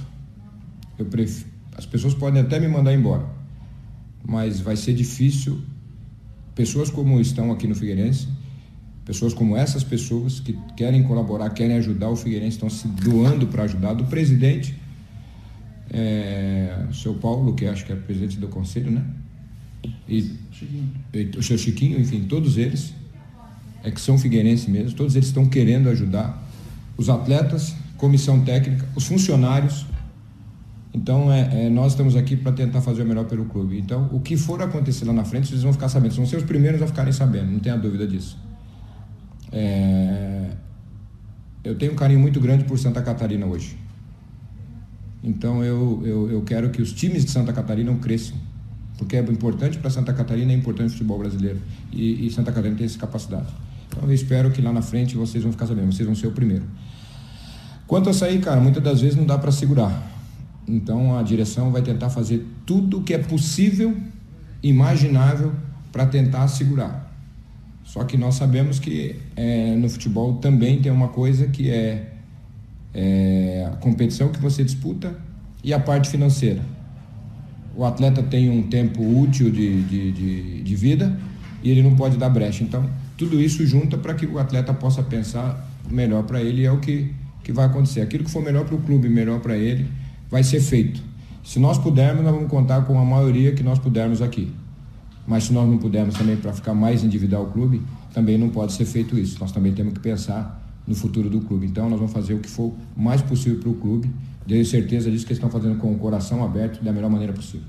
Eu prefiro, as pessoas podem até me mandar embora mas vai ser difícil. Pessoas como estão aqui no Figueirense, pessoas como essas pessoas que querem colaborar, querem ajudar o Figueirense, estão se doando para ajudar, do presidente, é, o seu Paulo, que acho que é presidente do conselho, né? E, e, o seu Chiquinho, enfim, todos eles, é que são figueirenses mesmo, todos eles estão querendo ajudar os atletas, comissão técnica, os funcionários, então, é, é, nós estamos aqui para tentar fazer o melhor pelo clube. Então, o que for acontecer lá na frente, vocês vão ficar sabendo. São ser os primeiros a ficarem sabendo, não tenha dúvida disso. É... Eu tenho um carinho muito grande por Santa Catarina hoje. Então, eu, eu, eu quero que os times de Santa Catarina cresçam. Porque é importante para Santa Catarina, é importante o futebol brasileiro. E, e Santa Catarina tem essa capacidade. Então, eu espero que lá na frente vocês vão ficar sabendo, vocês vão ser o primeiro. Quanto a sair, cara, muitas das vezes não dá para segurar então a direção vai tentar fazer tudo o que é possível, imaginável, para tentar segurar. Só que nós sabemos que é, no futebol também tem uma coisa que é, é a competição que você disputa e a parte financeira. O atleta tem um tempo útil de, de, de, de vida e ele não pode dar brecha. Então, tudo isso junta para que o atleta possa pensar melhor para ele e é o que, que vai acontecer. Aquilo que for melhor para o clube, melhor para ele, vai ser feito. Se nós pudermos, nós vamos contar com a maioria que nós pudermos aqui. Mas se nós não pudermos também para ficar mais individual o clube, também não pode ser feito isso. Nós também temos que pensar no futuro do clube. Então, nós vamos fazer o que for mais possível para o clube. Tenho certeza disso que eles estão fazendo com o coração aberto da melhor maneira possível.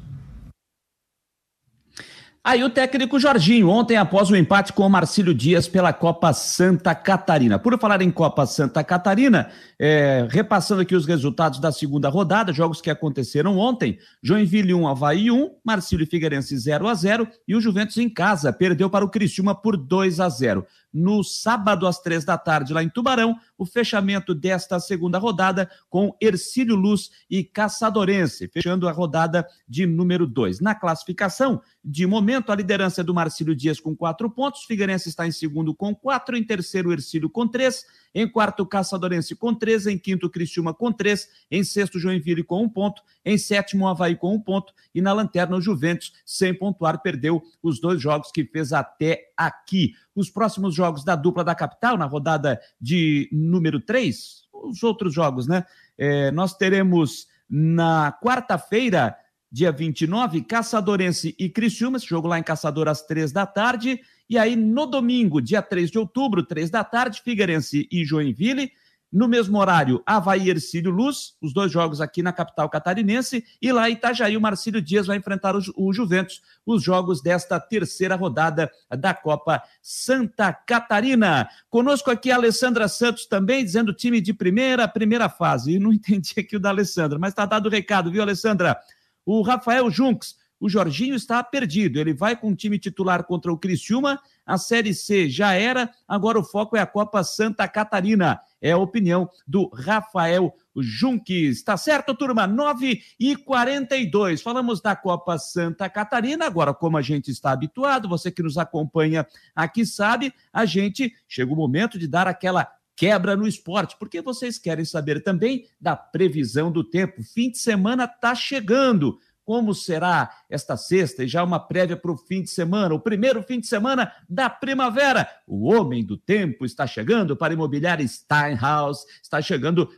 Aí o técnico Jorginho, ontem após o empate com o Marcílio Dias pela Copa Santa Catarina. Por falar em Copa Santa Catarina, é, repassando aqui os resultados da segunda rodada, jogos que aconteceram ontem, Joinville 1, Havaí 1, Marcílio Figueirense 0 a 0 e o Juventus em casa perdeu para o Criciúma por 2 a 0 no sábado às três da tarde, lá em Tubarão, o fechamento desta segunda rodada com Ercílio Luz e Caçadorense, fechando a rodada de número dois. Na classificação, de momento, a liderança é do Marcílio Dias com quatro pontos, Figueirense está em segundo com quatro, em terceiro, Ercílio com três, em quarto, Caçadorense com três, em quinto, Criciúma com três, em sexto, Joinville com um ponto, em sétimo, Havaí com um ponto, e na lanterna, o Juventus, sem pontuar, perdeu os dois jogos que fez até aqui. Os próximos jogos da dupla da capital, na rodada de número três, os outros jogos, né? É, nós teremos na quarta-feira dia 29, Caçadorense e Criciúma, esse jogo lá em Caçador às três da tarde. E aí, no domingo, dia 3 de outubro, três da tarde, Figueirense e Joinville. No mesmo horário, Havaí e Ercílio Luz, os dois jogos aqui na capital catarinense. E lá em Itajaí, o Marcílio Dias vai enfrentar o, Juventus, os jogos desta terceira rodada da Copa Santa Catarina. Conosco aqui a Alessandra Santos também, dizendo time de primeira, primeira fase. Não entendi aqui o da Alessandra, mas está dado o recado, viu, Alessandra? O Rafael Junks, o Jorginho está perdido. Ele vai com o time titular contra o Criciúma. A Série C já era, agora o foco é a Copa Santa Catarina. É a opinião do Rafael Junques. Está certo, turma? 9 e 42. Falamos da Copa Santa Catarina. Agora, como a gente está habituado, você que nos acompanha aqui sabe, a gente chega o momento de dar aquela quebra no esporte, porque vocês querem saber também da previsão do tempo. Fim de semana está chegando. Como será esta sexta e já uma prévia para o fim de semana, o primeiro fim de semana da primavera? O homem do tempo está chegando para imobiliária Steinhaus. Está chegando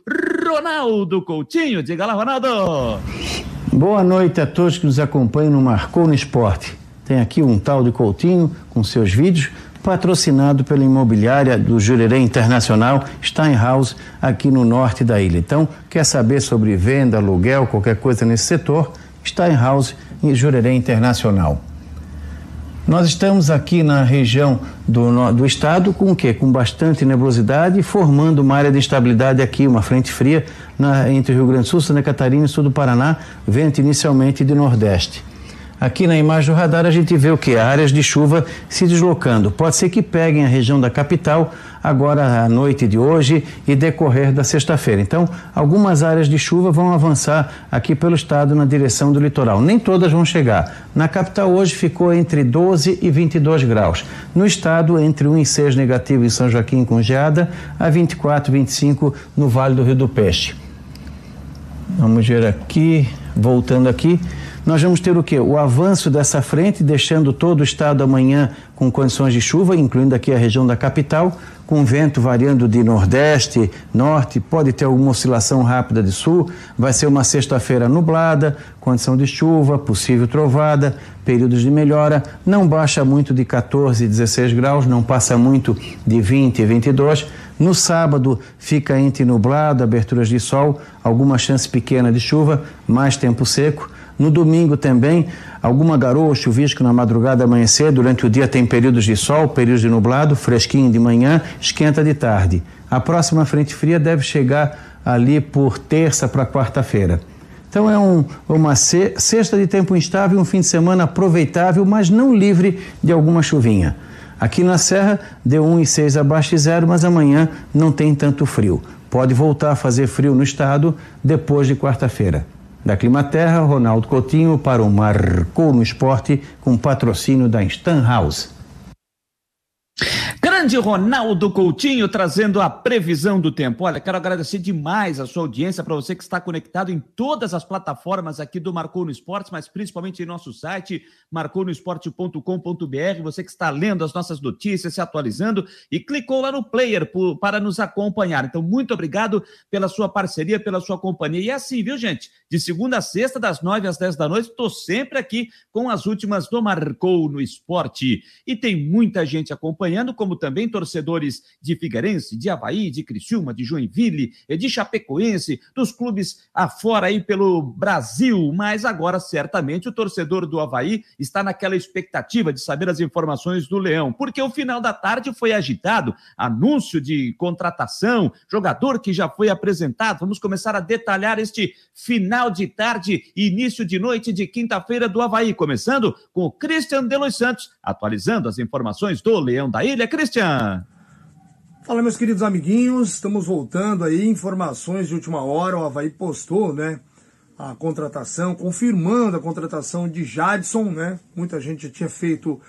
Ronaldo Coutinho. Diga lá, Ronaldo. Boa noite a todos que nos acompanham no Marcou no Esporte. Tem aqui um tal de Coutinho com seus vídeos patrocinado pela imobiliária do Jurerê Internacional Steinhaus, aqui no norte da ilha. Então, quer saber sobre venda, aluguel, qualquer coisa nesse setor? Steinhaus e Jurerê Internacional. Nós estamos aqui na região do, do estado com o quê? Com bastante nebulosidade, formando uma área de instabilidade aqui, uma frente fria na, entre Rio Grande do Sul, Santa Catarina e sul do Paraná, vento inicialmente de nordeste. Aqui na imagem do radar a gente vê o que? Áreas de chuva se deslocando. Pode ser que peguem a região da capital agora à noite de hoje e decorrer da sexta-feira. Então, algumas áreas de chuva vão avançar aqui pelo estado na direção do litoral. Nem todas vão chegar. Na capital hoje ficou entre 12 e 22 graus. No estado, entre 1 e 6 negativo em São Joaquim com geada, a 24, 25 no Vale do Rio do Peixe. Vamos ver aqui, voltando aqui nós vamos ter o quê? O avanço dessa frente, deixando todo o estado amanhã com condições de chuva, incluindo aqui a região da capital, com vento variando de nordeste, norte, pode ter alguma oscilação rápida de sul. Vai ser uma sexta-feira nublada, condição de chuva, possível trovada, períodos de melhora. Não baixa muito de 14, 16 graus, não passa muito de 20 e 22. No sábado fica entre nublado, aberturas de sol, alguma chance pequena de chuva, mais tempo seco. No domingo também, alguma garoa, chuvisco na madrugada amanhecer, durante o dia tem períodos de sol, períodos de nublado, fresquinho de manhã, esquenta de tarde. A próxima frente fria deve chegar ali por terça para quarta-feira. Então é um, uma sexta de tempo instável, um fim de semana aproveitável, mas não livre de alguma chuvinha. Aqui na Serra deu 1,6 abaixo de zero, mas amanhã não tem tanto frio. Pode voltar a fazer frio no estado depois de quarta-feira. Da Climaterra, Ronaldo Coutinho para o Marcou no Esporte com patrocínio da Stanhouse. Grande Ronaldo Coutinho trazendo a previsão do tempo. Olha, quero agradecer demais a sua audiência para você que está conectado em todas as plataformas aqui do Marcou no Esportes, mas principalmente em nosso site marconoesporte.com.br. Você que está lendo as nossas notícias, se atualizando e clicou lá no player por, para nos acompanhar. Então, muito obrigado pela sua parceria, pela sua companhia. E é assim, viu, gente? De segunda a sexta, das nove às dez da noite, estou sempre aqui com as últimas do Marcou no Esporte. E tem muita gente acompanhando, como também também torcedores de Figueirense, de Havaí, de Criciúma, de Joinville, de Chapecoense, dos clubes afora aí pelo Brasil, mas agora certamente o torcedor do Havaí está naquela expectativa de saber as informações do Leão, porque o final da tarde foi agitado, anúncio de contratação, jogador que já foi apresentado. Vamos começar a detalhar este final de tarde e início de noite de quinta-feira do Havaí, começando com o Christian Delois Santos, atualizando as informações do Leão da Ilha. Christian! Fala, meus queridos amiguinhos, estamos voltando aí, informações de última hora, o Havaí postou, né, a contratação, confirmando a contratação de Jadson, né, muita gente tinha feito,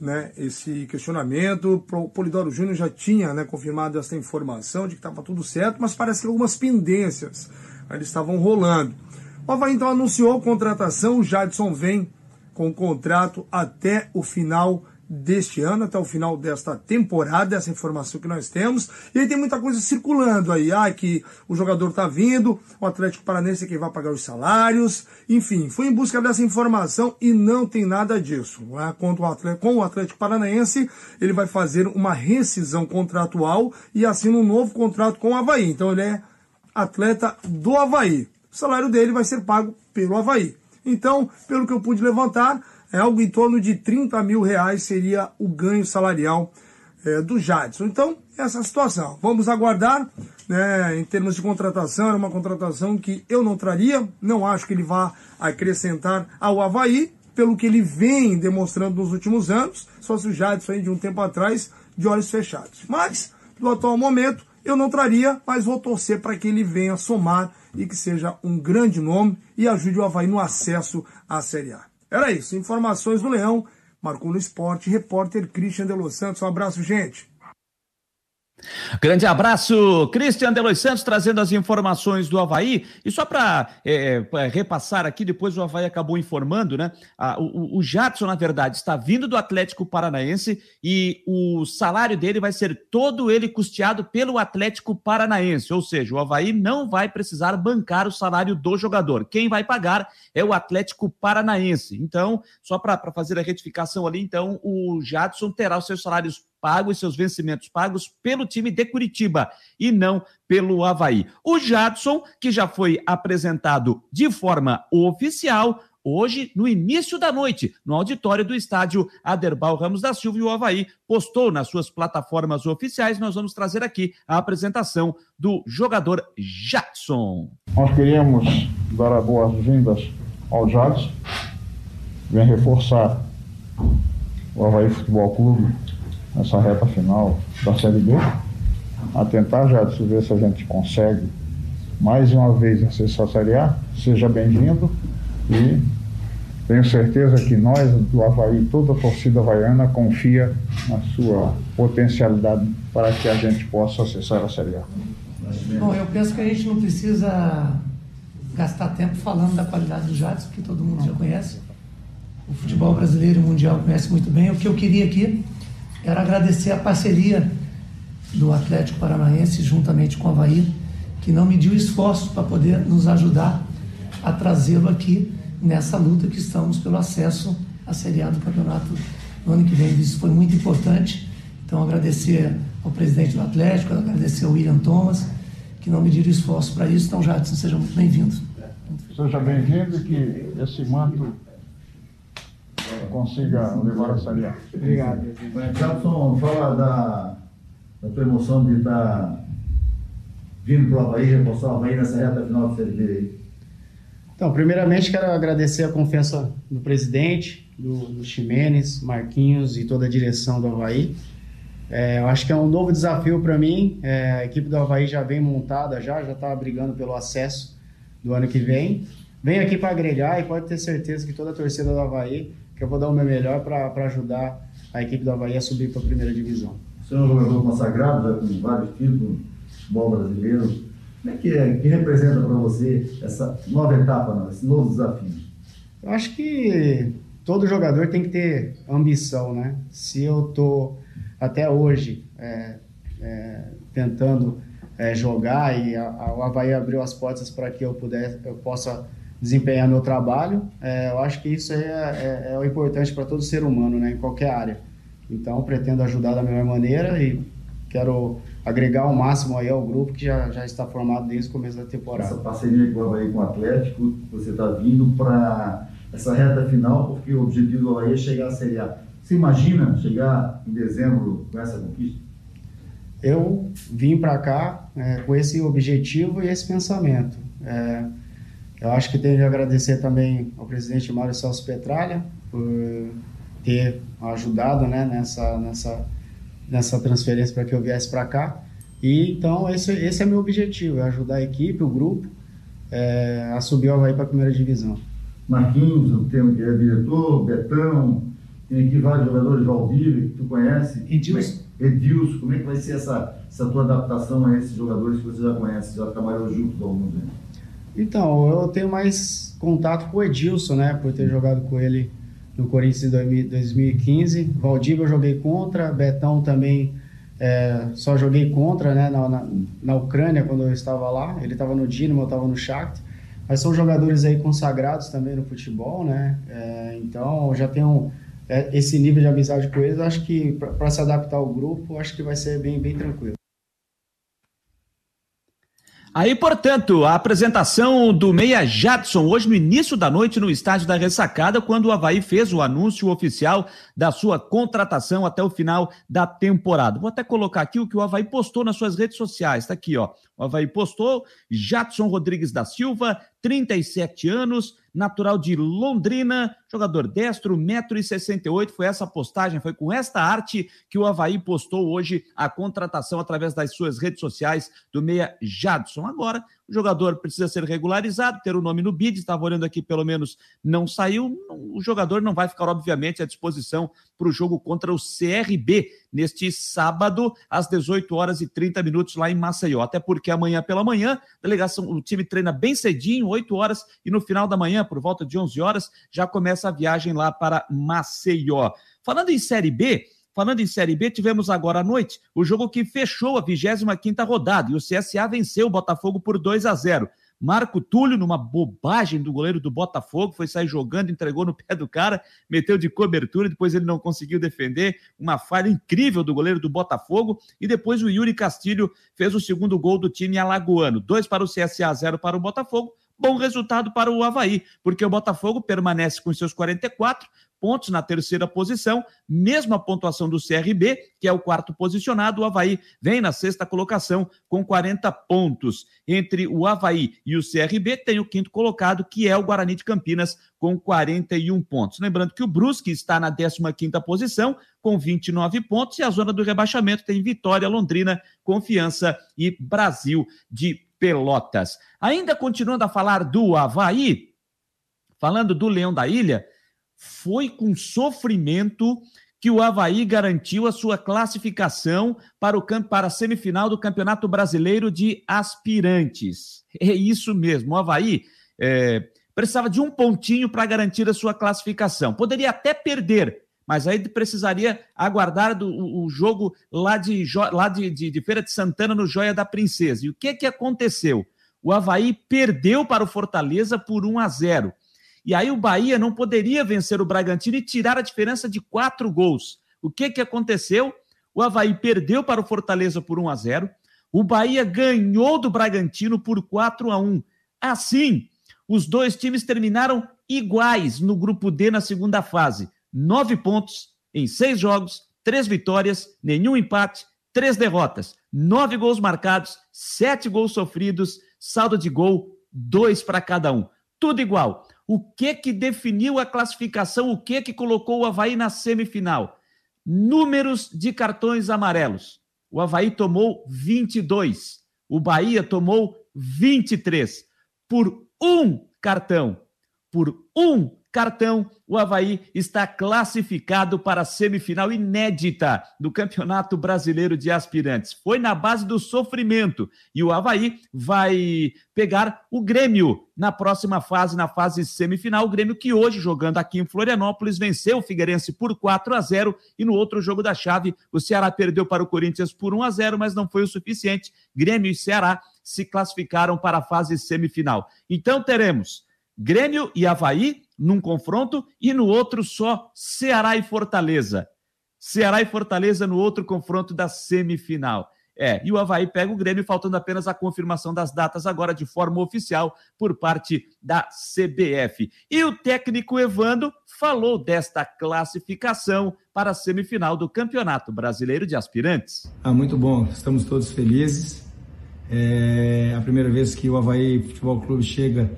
né, esse questionamento, o Polidoro Júnior já tinha, né, confirmado essa informação de que estava tudo certo, mas parece que algumas pendências, eles estavam rolando. O Havaí então anunciou a contratação, o Jadson vem com o contrato até o final deste ano, até o final desta temporada, essa informação que nós temos. E aí tem muita coisa circulando aí, ah, que o jogador tá vindo, o Atlético Paranense é quem vai pagar os salários, enfim, fui em busca dessa informação e não tem nada disso. É? Com, o Atlético, com o Atlético Paranaense, ele vai fazer uma rescisão contratual e assina um novo contrato com o Havaí. Então ele é atleta do Havaí. O salário dele vai ser pago pelo Havaí. Então, pelo que eu pude levantar, é algo em torno de 30 mil reais seria o ganho salarial é, do Jadson. Então, essa situação. Vamos aguardar, né, em termos de contratação, era uma contratação que eu não traria, não acho que ele vá acrescentar ao Havaí, pelo que ele vem demonstrando nos últimos anos, só se o Jadson aí de um tempo atrás, de olhos fechados. Mas, no atual momento, eu não traria, mas vou torcer para que ele venha somar e que seja um grande nome e ajude o Havaí no acesso à Série A. Era isso, informações do Leão, marcou no esporte, repórter Christian de Los Santos. Um abraço, gente. Grande abraço, Cristian Delois Santos, trazendo as informações do Havaí. E só para é, é, repassar aqui, depois o Havaí acabou informando, né? O, o Jadson, na verdade, está vindo do Atlético Paranaense e o salário dele vai ser todo ele custeado pelo Atlético Paranaense. Ou seja, o Havaí não vai precisar bancar o salário do jogador. Quem vai pagar é o Atlético Paranaense. Então, só para fazer a retificação ali, então, o Jadson terá os seus salários pagos, seus vencimentos pagos pelo time de Curitiba e não pelo Havaí. O Jadson, que já foi apresentado de forma oficial, hoje, no início da noite, no auditório do estádio Aderbal Ramos da Silva e o Havaí postou nas suas plataformas oficiais. Nós vamos trazer aqui a apresentação do jogador Jadson. Nós queríamos dar as boas-vindas ao Jadson, vem reforçar o Havaí Futebol Clube nessa reta final da Série B, a tentar já ver se a gente consegue mais uma vez acessar a Série A. Seja bem-vindo e tenho certeza que nós do Havaí, toda a torcida havaiana, confia na sua potencialidade para que a gente possa acessar a Série A. Bom, eu penso que a gente não precisa gastar tempo falando da qualidade do Jadson, que todo mundo já conhece. O futebol brasileiro e mundial conhece muito bem. O que eu queria aqui era agradecer a parceria do Atlético Paranaense juntamente com o Havaí, que não mediu esforço para poder nos ajudar a trazê-lo aqui nessa luta que estamos pelo acesso à Série A do campeonato no ano que vem. Isso foi muito importante. Então, agradecer ao presidente do Atlético, agradecer ao William Thomas, que não mediram esforço para isso. Então, Jadson, seja muito bem-vindo. Seja bem-vindo que esse manto consiga levar a Série A. Obrigado. Capson, fala da, da tua emoção de estar tá vindo para o Havaí, reforçar o Havaí nessa reta final de Série B aí. Então, primeiramente quero agradecer a confiança do presidente, do, do Ximenes, Marquinhos e toda a direção do Havaí. É, eu acho que é um novo desafio para mim. É, a equipe do Havaí já vem montada, já já estava brigando pelo acesso do ano que vem. Venho aqui para agregar e pode ter certeza que toda a torcida do Havaí que eu vou dar o meu melhor para ajudar a equipe do Havaí a subir para a primeira divisão. Você é um jogador consagrado, já com vários títulos futebol brasileiro. Como é que, é, que representa para você essa nova etapa, não, esse novo desafio? Eu acho que todo jogador tem que ter ambição, né? Se eu estou até hoje é, é, tentando é, jogar e a, a, o Havaí abriu as portas para que eu, puder, eu possa desempenhar meu trabalho. É, eu acho que isso é, é, é o importante para todo ser humano, né, em qualquer área. Então, pretendo ajudar da melhor maneira e quero agregar o máximo aí ao grupo que já, já está formado desde o começo da temporada. Essa parceria com o Havaí com o Atlético, você está vindo para essa reta final, porque o objetivo do Havaí é chegar à Série A. Você imagina chegar em dezembro com essa conquista? Eu vim para cá é, com esse objetivo e esse pensamento. É, eu acho que tenho de agradecer também ao presidente Mário Celso Petralha por ter ajudado né, nessa, nessa, nessa transferência para que eu viesse para cá. E então esse, esse é meu objetivo, é ajudar a equipe, o grupo, é, a subir o Havaí para a primeira divisão. Marquinhos, tem, é diretor, Betão, tem aqui vários jogadores, Valdir, que tu conhece. Edilson. É, Edilson, como é que vai ser essa, essa tua adaptação a esses jogadores que você já conhece, já trabalhou junto há algum tempo? Então, eu tenho mais contato com o Edilson, né, por ter jogado com ele no Corinthians em 2015. Valdívia eu joguei contra, Betão também é, só joguei contra, né, na, na, na, Ucrânia quando eu estava lá. Ele estava no Dinamo, eu estava no Shakhtar. Mas são jogadores aí consagrados também no futebol, né? É, então, já tenho é, esse nível de amizade com eles. Acho que para se adaptar ao grupo, acho que vai ser bem, bem tranquilo. Aí, portanto, a apresentação do Meia Jadson, hoje no início da noite no estádio da Ressacada, quando o Havaí fez o anúncio oficial da sua contratação até o final da temporada. Vou até colocar aqui o que o Havaí postou nas suas redes sociais. Está aqui, ó. O Havaí postou Jadson Rodrigues da Silva, 37 anos, natural de Londrina, jogador destro, 1,68m. Foi essa postagem, foi com esta arte que o Havaí postou hoje a contratação através das suas redes sociais do meia Jadson. Agora, o jogador precisa ser regularizado, ter o nome no bid, estava olhando aqui, pelo menos não saiu. O jogador não vai ficar, obviamente, à disposição para o jogo contra o CRB neste sábado, às 18 horas e 30 minutos, lá em Maceió. Até porque amanhã pela manhã, delegação, o time treina bem cedinho, 8 horas, e no final da manhã, por volta de 11 horas, já começa a viagem lá para Maceió. Falando em Série B, Falando em Série B, tivemos agora à noite o jogo que fechou a 25ª rodada e o CSA venceu o Botafogo por 2 a 0. Marco Túlio, numa bobagem do goleiro do Botafogo, foi sair jogando, entregou no pé do cara, meteu de cobertura, depois ele não conseguiu defender. Uma falha incrível do goleiro do Botafogo. E depois o Yuri Castilho fez o segundo gol do time alagoano. Dois para o CSA, zero para o Botafogo. Bom resultado para o Havaí, porque o Botafogo permanece com seus 44, pontos na terceira posição, mesma pontuação do CRB, que é o quarto posicionado. O Havaí vem na sexta colocação com 40 pontos. Entre o Havaí e o CRB tem o quinto colocado, que é o Guarani de Campinas, com 41 pontos. Lembrando que o Brusque está na 15 posição, com 29 pontos, e a zona do rebaixamento tem Vitória, Londrina, Confiança e Brasil de Pelotas. Ainda continuando a falar do Havaí, falando do Leão da Ilha, foi com sofrimento que o Havaí garantiu a sua classificação para, o, para a semifinal do Campeonato Brasileiro de Aspirantes. É isso mesmo, o Havaí é, precisava de um pontinho para garantir a sua classificação. Poderia até perder, mas aí precisaria aguardar do, o, jogo lá, de, lá de, de, de Feira de Santana no Joia da Princesa. E o que, que aconteceu? O Havaí perdeu para o Fortaleza por 1 a 0. E aí o Bahia não poderia vencer o Bragantino e tirar a diferença de quatro gols. O que, que aconteceu? O Havaí perdeu para o Fortaleza por 1 a 0. O Bahia ganhou do Bragantino por 4 a 1. Assim, os dois times terminaram iguais no grupo D na segunda fase. Nove pontos em seis jogos, três vitórias, nenhum empate, três derrotas, nove gols marcados, sete gols sofridos, saldo de gol, dois para cada um. Tudo igual. O que que definiu a classificação? O que que colocou o Havaí na semifinal? Números de cartões amarelos. O Havaí tomou 22. O Bahia tomou 23. Por um cartão. Por um cartão, o Havaí está classificado para a semifinal inédita do Campeonato Brasileiro de Aspirantes. Foi na base do sofrimento e o Havaí vai pegar o Grêmio na próxima fase, na fase semifinal. O Grêmio que hoje, jogando aqui em Florianópolis, venceu o Figueirense por 4 a 0 e no outro jogo da chave, o Ceará perdeu para o Corinthians por 1 a 0, mas não foi o suficiente. Grêmio e Ceará se classificaram para a fase semifinal. Então teremos Grêmio e Havaí num confronto e no outro só Ceará e Fortaleza. Ceará e Fortaleza no outro confronto da semifinal. É, e o Havaí pega o Grêmio, faltando apenas a confirmação das datas agora de forma oficial por parte da CBF. E o técnico Evando falou desta classificação para a semifinal do Campeonato Brasileiro de Aspirantes. Ah, muito bom, estamos todos felizes. É a primeira vez que o Havaí Futebol Clube chega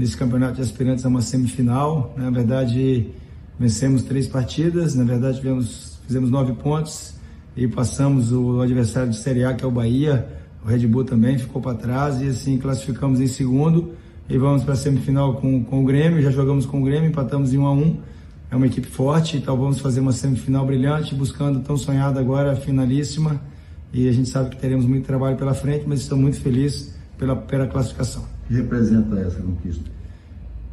nesse Campeonato de Aspirantes a uma semifinal. Na verdade, vencemos três partidas, na verdade, tivemos, fizemos nove pontos e passamos o adversário de Série A, que é o Bahia. O Red Bull também ficou para trás e assim classificamos em segundo e vamos para a semifinal com, com o Grêmio. Já jogamos com o Grêmio, empatamos em 1 a 1. É uma equipe forte, então vamos fazer uma semifinal brilhante, buscando tão sonhada agora finalíssima. E a gente sabe que teremos muito trabalho pela frente, mas estou muito feliz pela, pela classificação. Representa essa conquista?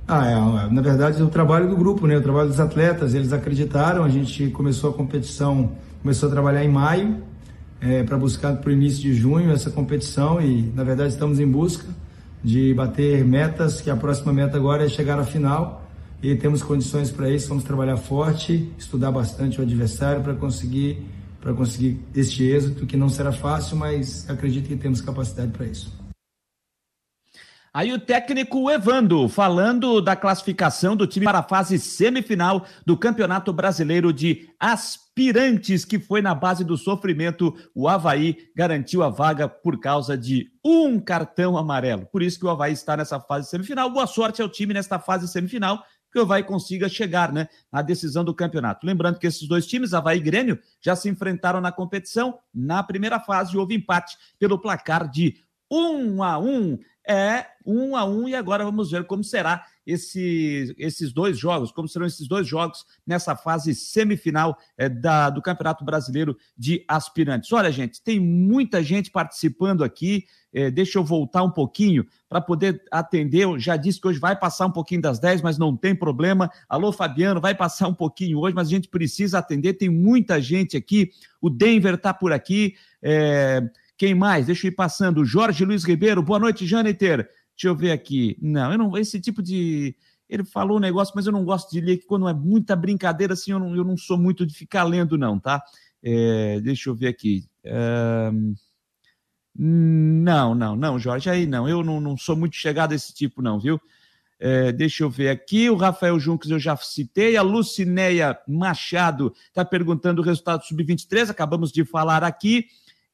Ah, é, na verdade, o trabalho do grupo, né? o trabalho dos atletas. Eles acreditaram, a gente começou a competição começou a trabalhar em maio é, para buscar para o início de junho essa competição e, na verdade, estamos em busca de bater metas, que a próxima meta agora é chegar à final e temos condições para isso, vamos trabalhar forte, estudar bastante o adversário para conseguir para conseguir este êxito que não será fácil, mas acredito que temos capacidade para isso. Aí o técnico Evando falando da classificação do time para a fase semifinal do Campeonato Brasileiro de Aspirantes, que foi na base do sofrimento. O Havaí garantiu a vaga por causa de um cartão amarelo. Por isso que o Havaí está nessa fase semifinal. Boa sorte ao time nesta fase semifinal que o Havaí consiga chegar né, na decisão do campeonato. Lembrando que esses dois times, Havaí e Grêmio, já se enfrentaram na competição. Na primeira fase houve empate pelo placar de 1 a 1 é um a um, e agora vamos ver como será esse, esses dois jogos, como serão esses dois jogos nessa fase semifinal é, da, do Campeonato Brasileiro de Aspirantes. Olha, gente, tem muita gente participando aqui. É, deixa eu voltar um pouquinho para poder atender. Eu já disse que hoje vai passar um pouquinho das 10, mas não tem problema. Alô, Fabiano, vai passar um pouquinho hoje, mas a gente precisa atender. Tem muita gente aqui. O Denver está por aqui. É... Quem mais? Deixa eu ir passando. Jorge Luiz Ribeiro, boa noite, Jâniter. Deixa eu ver aqui. Não, eu não. Esse tipo de. Ele falou um negócio, mas eu não gosto de ler, que quando é muita brincadeira, assim, eu não, eu não sou muito de ficar lendo, não, tá? É, deixa eu ver aqui. É... Não, não, não, Jorge, aí não. Eu não, não sou muito chegado a esse tipo, não, viu? É, deixa eu ver aqui. O Rafael Junques eu já citei. A Lucinéia Machado está perguntando o resultado do Sub-23. Acabamos de falar aqui.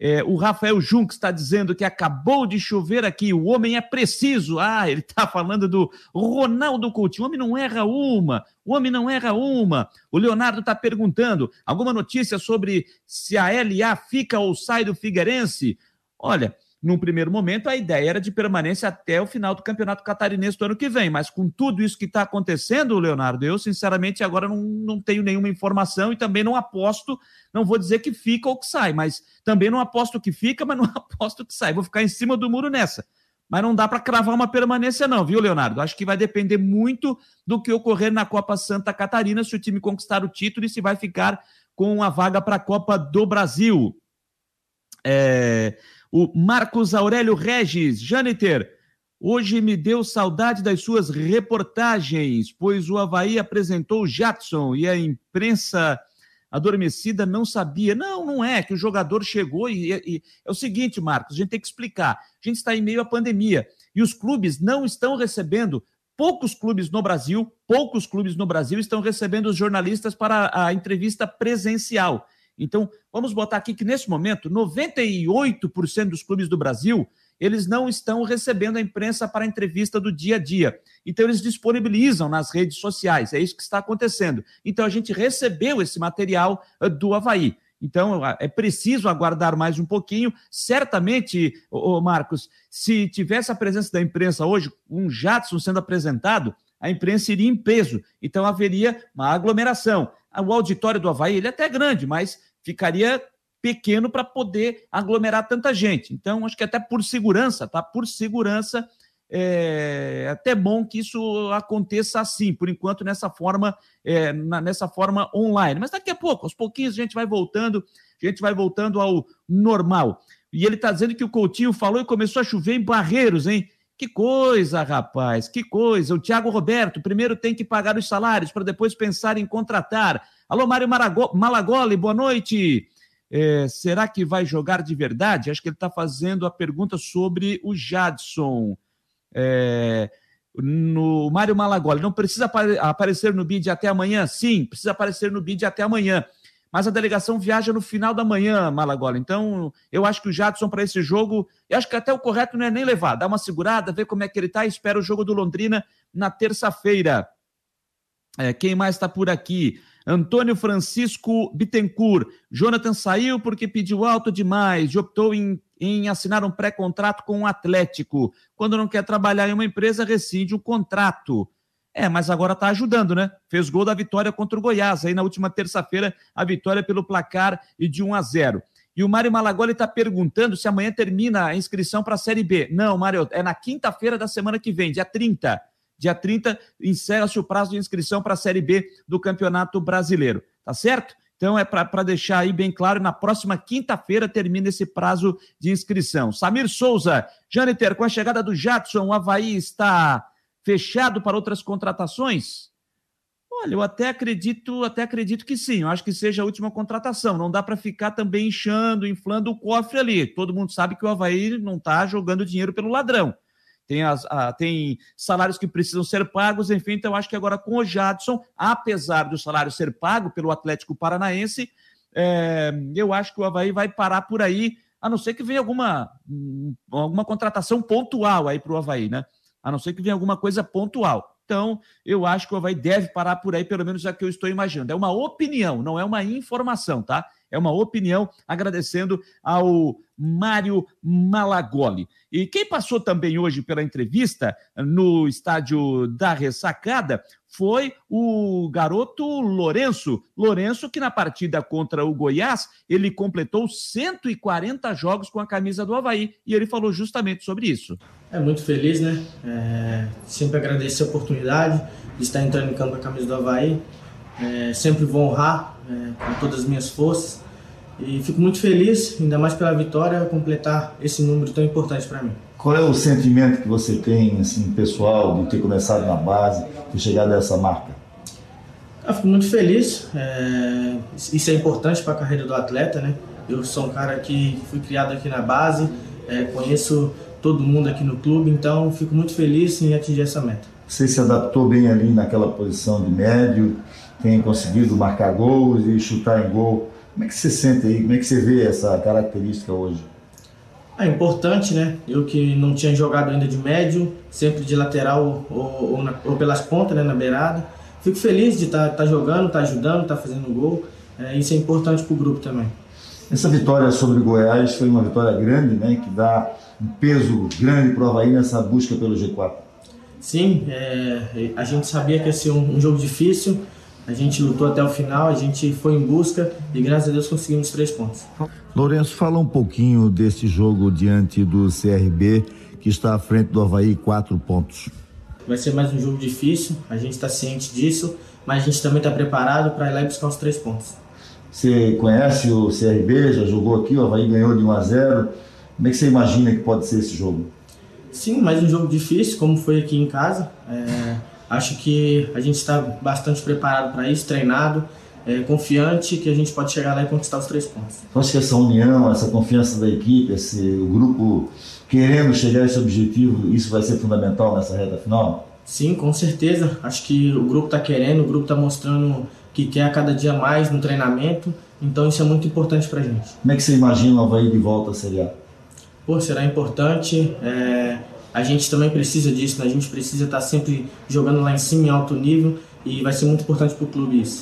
É, o Rafael Junks está dizendo que acabou de chover aqui, o homem é preciso. Ah, ele está falando do Ronaldo Coutinho. O homem não erra uma, o homem não erra uma. O Leonardo está perguntando: alguma notícia sobre se a LA fica ou sai do Figueirense? Olha, num primeiro momento, a ideia era de permanência até o final do Campeonato Catarinense do ano que vem. Mas com tudo isso que está acontecendo, Leonardo, eu, sinceramente, agora não, não tenho nenhuma informação e também não aposto. Não vou dizer que fica ou que sai, mas também não aposto que fica, mas não aposto que sai. Vou ficar em cima do muro nessa. Mas não dá para cravar uma permanência, não, viu, Leonardo? Acho que vai depender muito do que ocorrer na Copa Santa Catarina, se o time conquistar o título e se vai ficar com a vaga para a Copa do Brasil. É, o Marcos Aurélio Regis, Janiter, hoje me deu saudade das suas reportagens, pois o Havaí apresentou o Jadson e a imprensa adormecida não sabia. Não, não é, que o jogador chegou e, e, é o seguinte, Marcos, a gente tem que explicar. A gente está em meio à pandemia e os clubes não estão recebendo poucos clubes no Brasil, poucos clubes no Brasil estão recebendo os jornalistas para a entrevista presencial. Então, vamos botar aqui que nesse momento, 98% dos clubes do Brasil, eles não estão recebendo a imprensa para a entrevista do dia a dia. Então, eles disponibilizam nas redes sociais. É isso que está acontecendo. Então, a gente recebeu esse material eh, do Havaí. Então, é preciso aguardar mais um pouquinho. Certamente, ô Marcos, se tivesse a presença da imprensa hoje, um Jadson sendo apresentado, a imprensa iria em peso. Então, haveria uma aglomeração o auditório do Havaí ele é até grande, mas ficaria pequeno para poder aglomerar tanta gente. Então, acho que até por segurança, tá? Por segurança, é até bom que isso aconteça assim, por enquanto, nessa forma, é, na, nessa forma online. Mas daqui a pouco, aos pouquinhos, a gente vai voltando, a gente vai voltando ao normal. E ele está dizendo que o Coutinho falou e começou a chover em Barreiros, hein? Que coisa, rapaz, que coisa. O Thiago Roberto primeiro tem que pagar os salários para depois pensar em contratar. Alô, Mário Malagoli, boa noite. É, será que vai jogar de verdade? Acho que ele está fazendo a pergunta sobre o Jadson. É, no Mário Malagoli, não precisa aparecer no bid até amanhã? Sim, precisa aparecer no bid até amanhã. Mas a delegação viaja no final da manhã, Malagoli. Então, eu acho que o Jadson para esse jogo, eu acho que até o correto não é nem levar, dá uma segurada, ver como é que ele está e espera o jogo do Londrina na terça-feira. É, quem mais está por aqui? Antônio Francisco Bittencourt. Jonathan saiu porque pediu alto demais e optou em, em assinar um pré-contrato com o um Atlético. Quando não quer trabalhar em uma empresa, rescinde o contrato. É, mas agora está ajudando, né? Fez gol da vitória contra o Goiás. Aí na última terça-feira, a vitória pelo placar de 1 a 0. E o Mário Malagoli está perguntando se amanhã termina a inscrição para a Série B. Não, Mário, é na quinta-feira da semana que vem, dia 30. Dia 30 encerra-se o prazo de inscrição para a Série B do Campeonato Brasileiro. Tá certo? Então é para deixar aí bem claro, na próxima quinta-feira termina esse prazo de inscrição. Samir Souza, Janiter, com a chegada do Jadson, o Havaí está fechado para outras contratações? Olha, eu até acredito, até acredito que sim. Eu acho que seja a última contratação. Não dá para ficar também inchando, inflando o cofre ali. Todo mundo sabe que o Havaí não está jogando dinheiro pelo ladrão tem, as, a, tem salários que precisam ser pagos, enfim, então acho que agora com o Jadson, apesar do salário ser pago pelo Atlético Paranaense, é, eu acho que o Havaí vai parar por aí, a não ser que venha alguma, alguma contratação pontual aí para o Havaí, né? A não ser que venha alguma coisa pontual. Então, eu acho que o Havaí deve parar por aí, pelo menos é o que eu estou imaginando. É uma opinião, não é uma informação, tá? É uma opinião, agradecendo ao Mário Malagoli. E quem passou também hoje pela entrevista no estádio da Ressacada foi o garoto Lourenço. Lourenço, que na partida contra o Goiás, ele completou 140 jogos com a camisa do Havaí. E ele falou justamente sobre isso. É muito feliz, né? É, sempre agradecer a oportunidade de estar entrando em campo com a camisa do Havaí. É, sempre vou honrar é, com todas as minhas forças. E fico muito feliz, ainda mais pela vitória, completar esse número tão importante para mim. Qual é o sentimento que você tem, assim, pessoal, de ter começado na base, de chegar dessa marca? Eu fico muito feliz. É... Isso é importante para a carreira do atleta, né? Eu sou um cara que fui criado aqui na base, é, conheço todo mundo aqui no clube, então fico muito feliz em atingir essa meta. Você se adaptou bem ali naquela posição de médio, tem conseguido marcar gols e chutar em gol como é que você sente aí? Como é que você vê essa característica hoje? É importante, né? Eu que não tinha jogado ainda de médio, sempre de lateral ou, ou, na, ou pelas pontas, né, na beirada. Fico feliz de estar tá, tá jogando, estar tá ajudando, estar tá fazendo gol. É, isso é importante para o grupo também. Essa vitória sobre o Goiás foi uma vitória grande, né? Que dá um peso grande para o Havaí nessa busca pelo G4. Sim, é, a gente sabia que ia ser um, um jogo difícil. A gente lutou até o final, a gente foi em busca e graças a Deus conseguimos três pontos. Lourenço, fala um pouquinho desse jogo diante do CRB, que está à frente do Havaí, quatro pontos. Vai ser mais um jogo difícil, a gente está ciente disso, mas a gente também está preparado para ir lá e buscar os três pontos. Você conhece o CRB, já jogou aqui, o Havaí ganhou de 1 a 0 Como é que você imagina que pode ser esse jogo? Sim, mais um jogo difícil, como foi aqui em casa. É Acho que a gente está bastante preparado para isso, treinado, é, confiante que a gente pode chegar lá e conquistar os três pontos. Então, acho que essa união, essa confiança da equipe, esse, o grupo querendo chegar a esse objetivo, isso vai ser fundamental nessa reta final? Sim, com certeza. Acho que o grupo está querendo, o grupo está mostrando que quer a cada dia mais no treinamento, então isso é muito importante para a gente. Como é que você imagina o Havaí de volta a Série A? Pô, será importante. É a gente também precisa disso, né? a gente precisa estar sempre jogando lá em cima em alto nível e vai ser muito importante para o clube isso.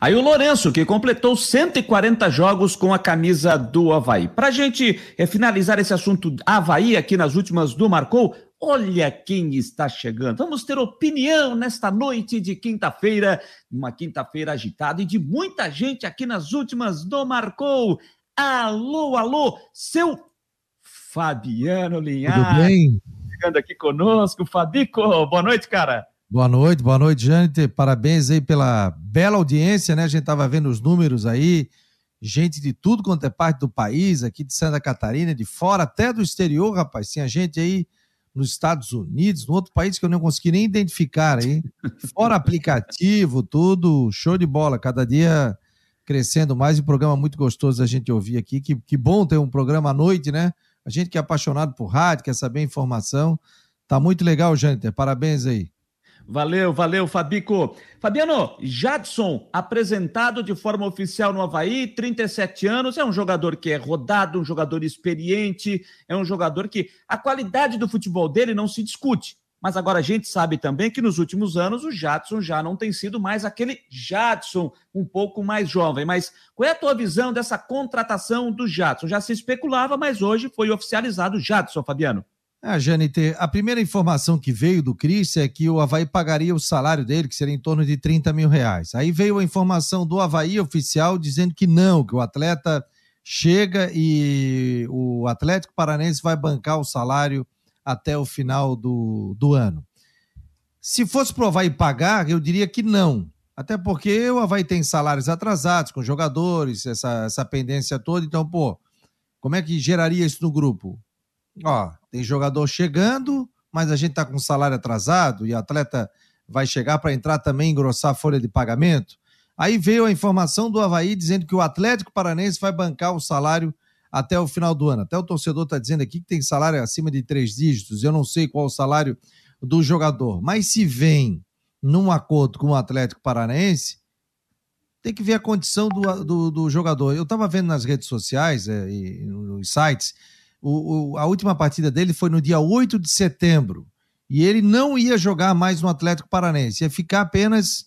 Aí o Lourenço, que completou 140 jogos com a camisa do Havaí. Para a gente é, finalizar esse assunto Havaí aqui nas últimas do Marcou, olha quem está chegando. Vamos ter opinião nesta noite de quinta-feira, uma quinta-feira agitada e de muita gente aqui nas últimas do Marcou. Alô, alô, seu Fabiano Linhares. Tudo bem? Chegando aqui conosco. Fabico, boa noite, cara. Boa noite, boa noite, Jâniter. Parabéns aí pela bela audiência, né? A gente tava vendo os números aí, gente de tudo quanto é parte do país, aqui de Santa Catarina, de fora, até do exterior, rapaz. Tinha gente aí nos Estados Unidos, no outro país que eu não consegui nem identificar aí. Fora aplicativo, tudo, show de bola. Cada dia crescendo mais e um programa muito gostoso a gente ouvir aqui. Que, que bom ter um programa à noite, né? A gente que é apaixonado por rádio, quer saber informação. Tá muito legal, Jâniter. Parabéns aí. Valeu, valeu, Fabico. Fabiano, Jadson, apresentado de forma oficial no Havaí, 37 anos, é um jogador que é rodado, um jogador experiente, é um jogador que a qualidade do futebol dele não se discute. Mas agora a gente sabe também que nos últimos anos o Jadson já não tem sido mais aquele Jadson um pouco mais jovem. Mas qual é a tua visão dessa contratação do Jadson? Já se especulava, mas hoje foi oficializado o Jadson, Fabiano. Ah, Janite, a primeira informação que veio do Cris é que o Havaí pagaria o salário dele, que seria em torno de 30 mil reais. Aí veio a informação do Havaí oficial dizendo que não, que o atleta chega e o Atlético Paranense vai bancar o salário até o final do, do ano. Se fosse o Havaí pagar, eu diria que não. Até porque o Havaí tem salários atrasados com jogadores, essa, essa pendência toda. Então, pô, como é que geraria isso no grupo? Ó, tem jogador chegando, mas a gente tá com salário atrasado e atleta vai chegar para entrar também engrossar a folha de pagamento. Aí veio a informação do Havaí dizendo que o Atlético Paranense vai bancar o salário até o final do ano. Até o torcedor está dizendo aqui que tem salário acima de três dígitos. Eu não sei qual o salário do jogador, mas se vem num acordo com o Atlético Paranaense, tem que ver a condição do, do, do jogador. Eu estava vendo nas redes sociais é, e nos sites o, o, a última partida dele foi no dia 8 de setembro. E ele não ia jogar mais no Atlético Paranense, ia ficar apenas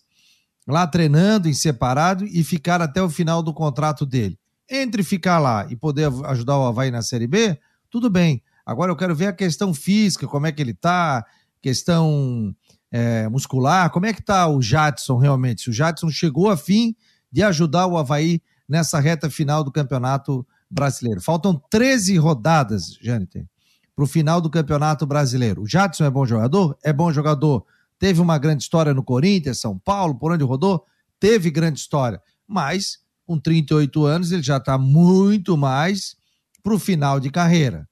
lá treinando em separado e ficar até o final do contrato dele. Entre ficar lá e poder ajudar o Havaí na Série B, tudo bem. Agora eu quero ver a questão física, como é que ele tá, questão é, muscular, como é que tá o Jadson realmente? Se o Jadson chegou a fim de ajudar o Havaí nessa reta final do campeonato brasileiro. Faltam 13 rodadas, Jâniter, para o final do Campeonato Brasileiro. O Jadson é bom jogador? É bom jogador. Teve uma grande história no Corinthians, São Paulo, por onde rodou? Teve grande história. Mas, com 38 anos, ele já está muito mais para o final de carreira.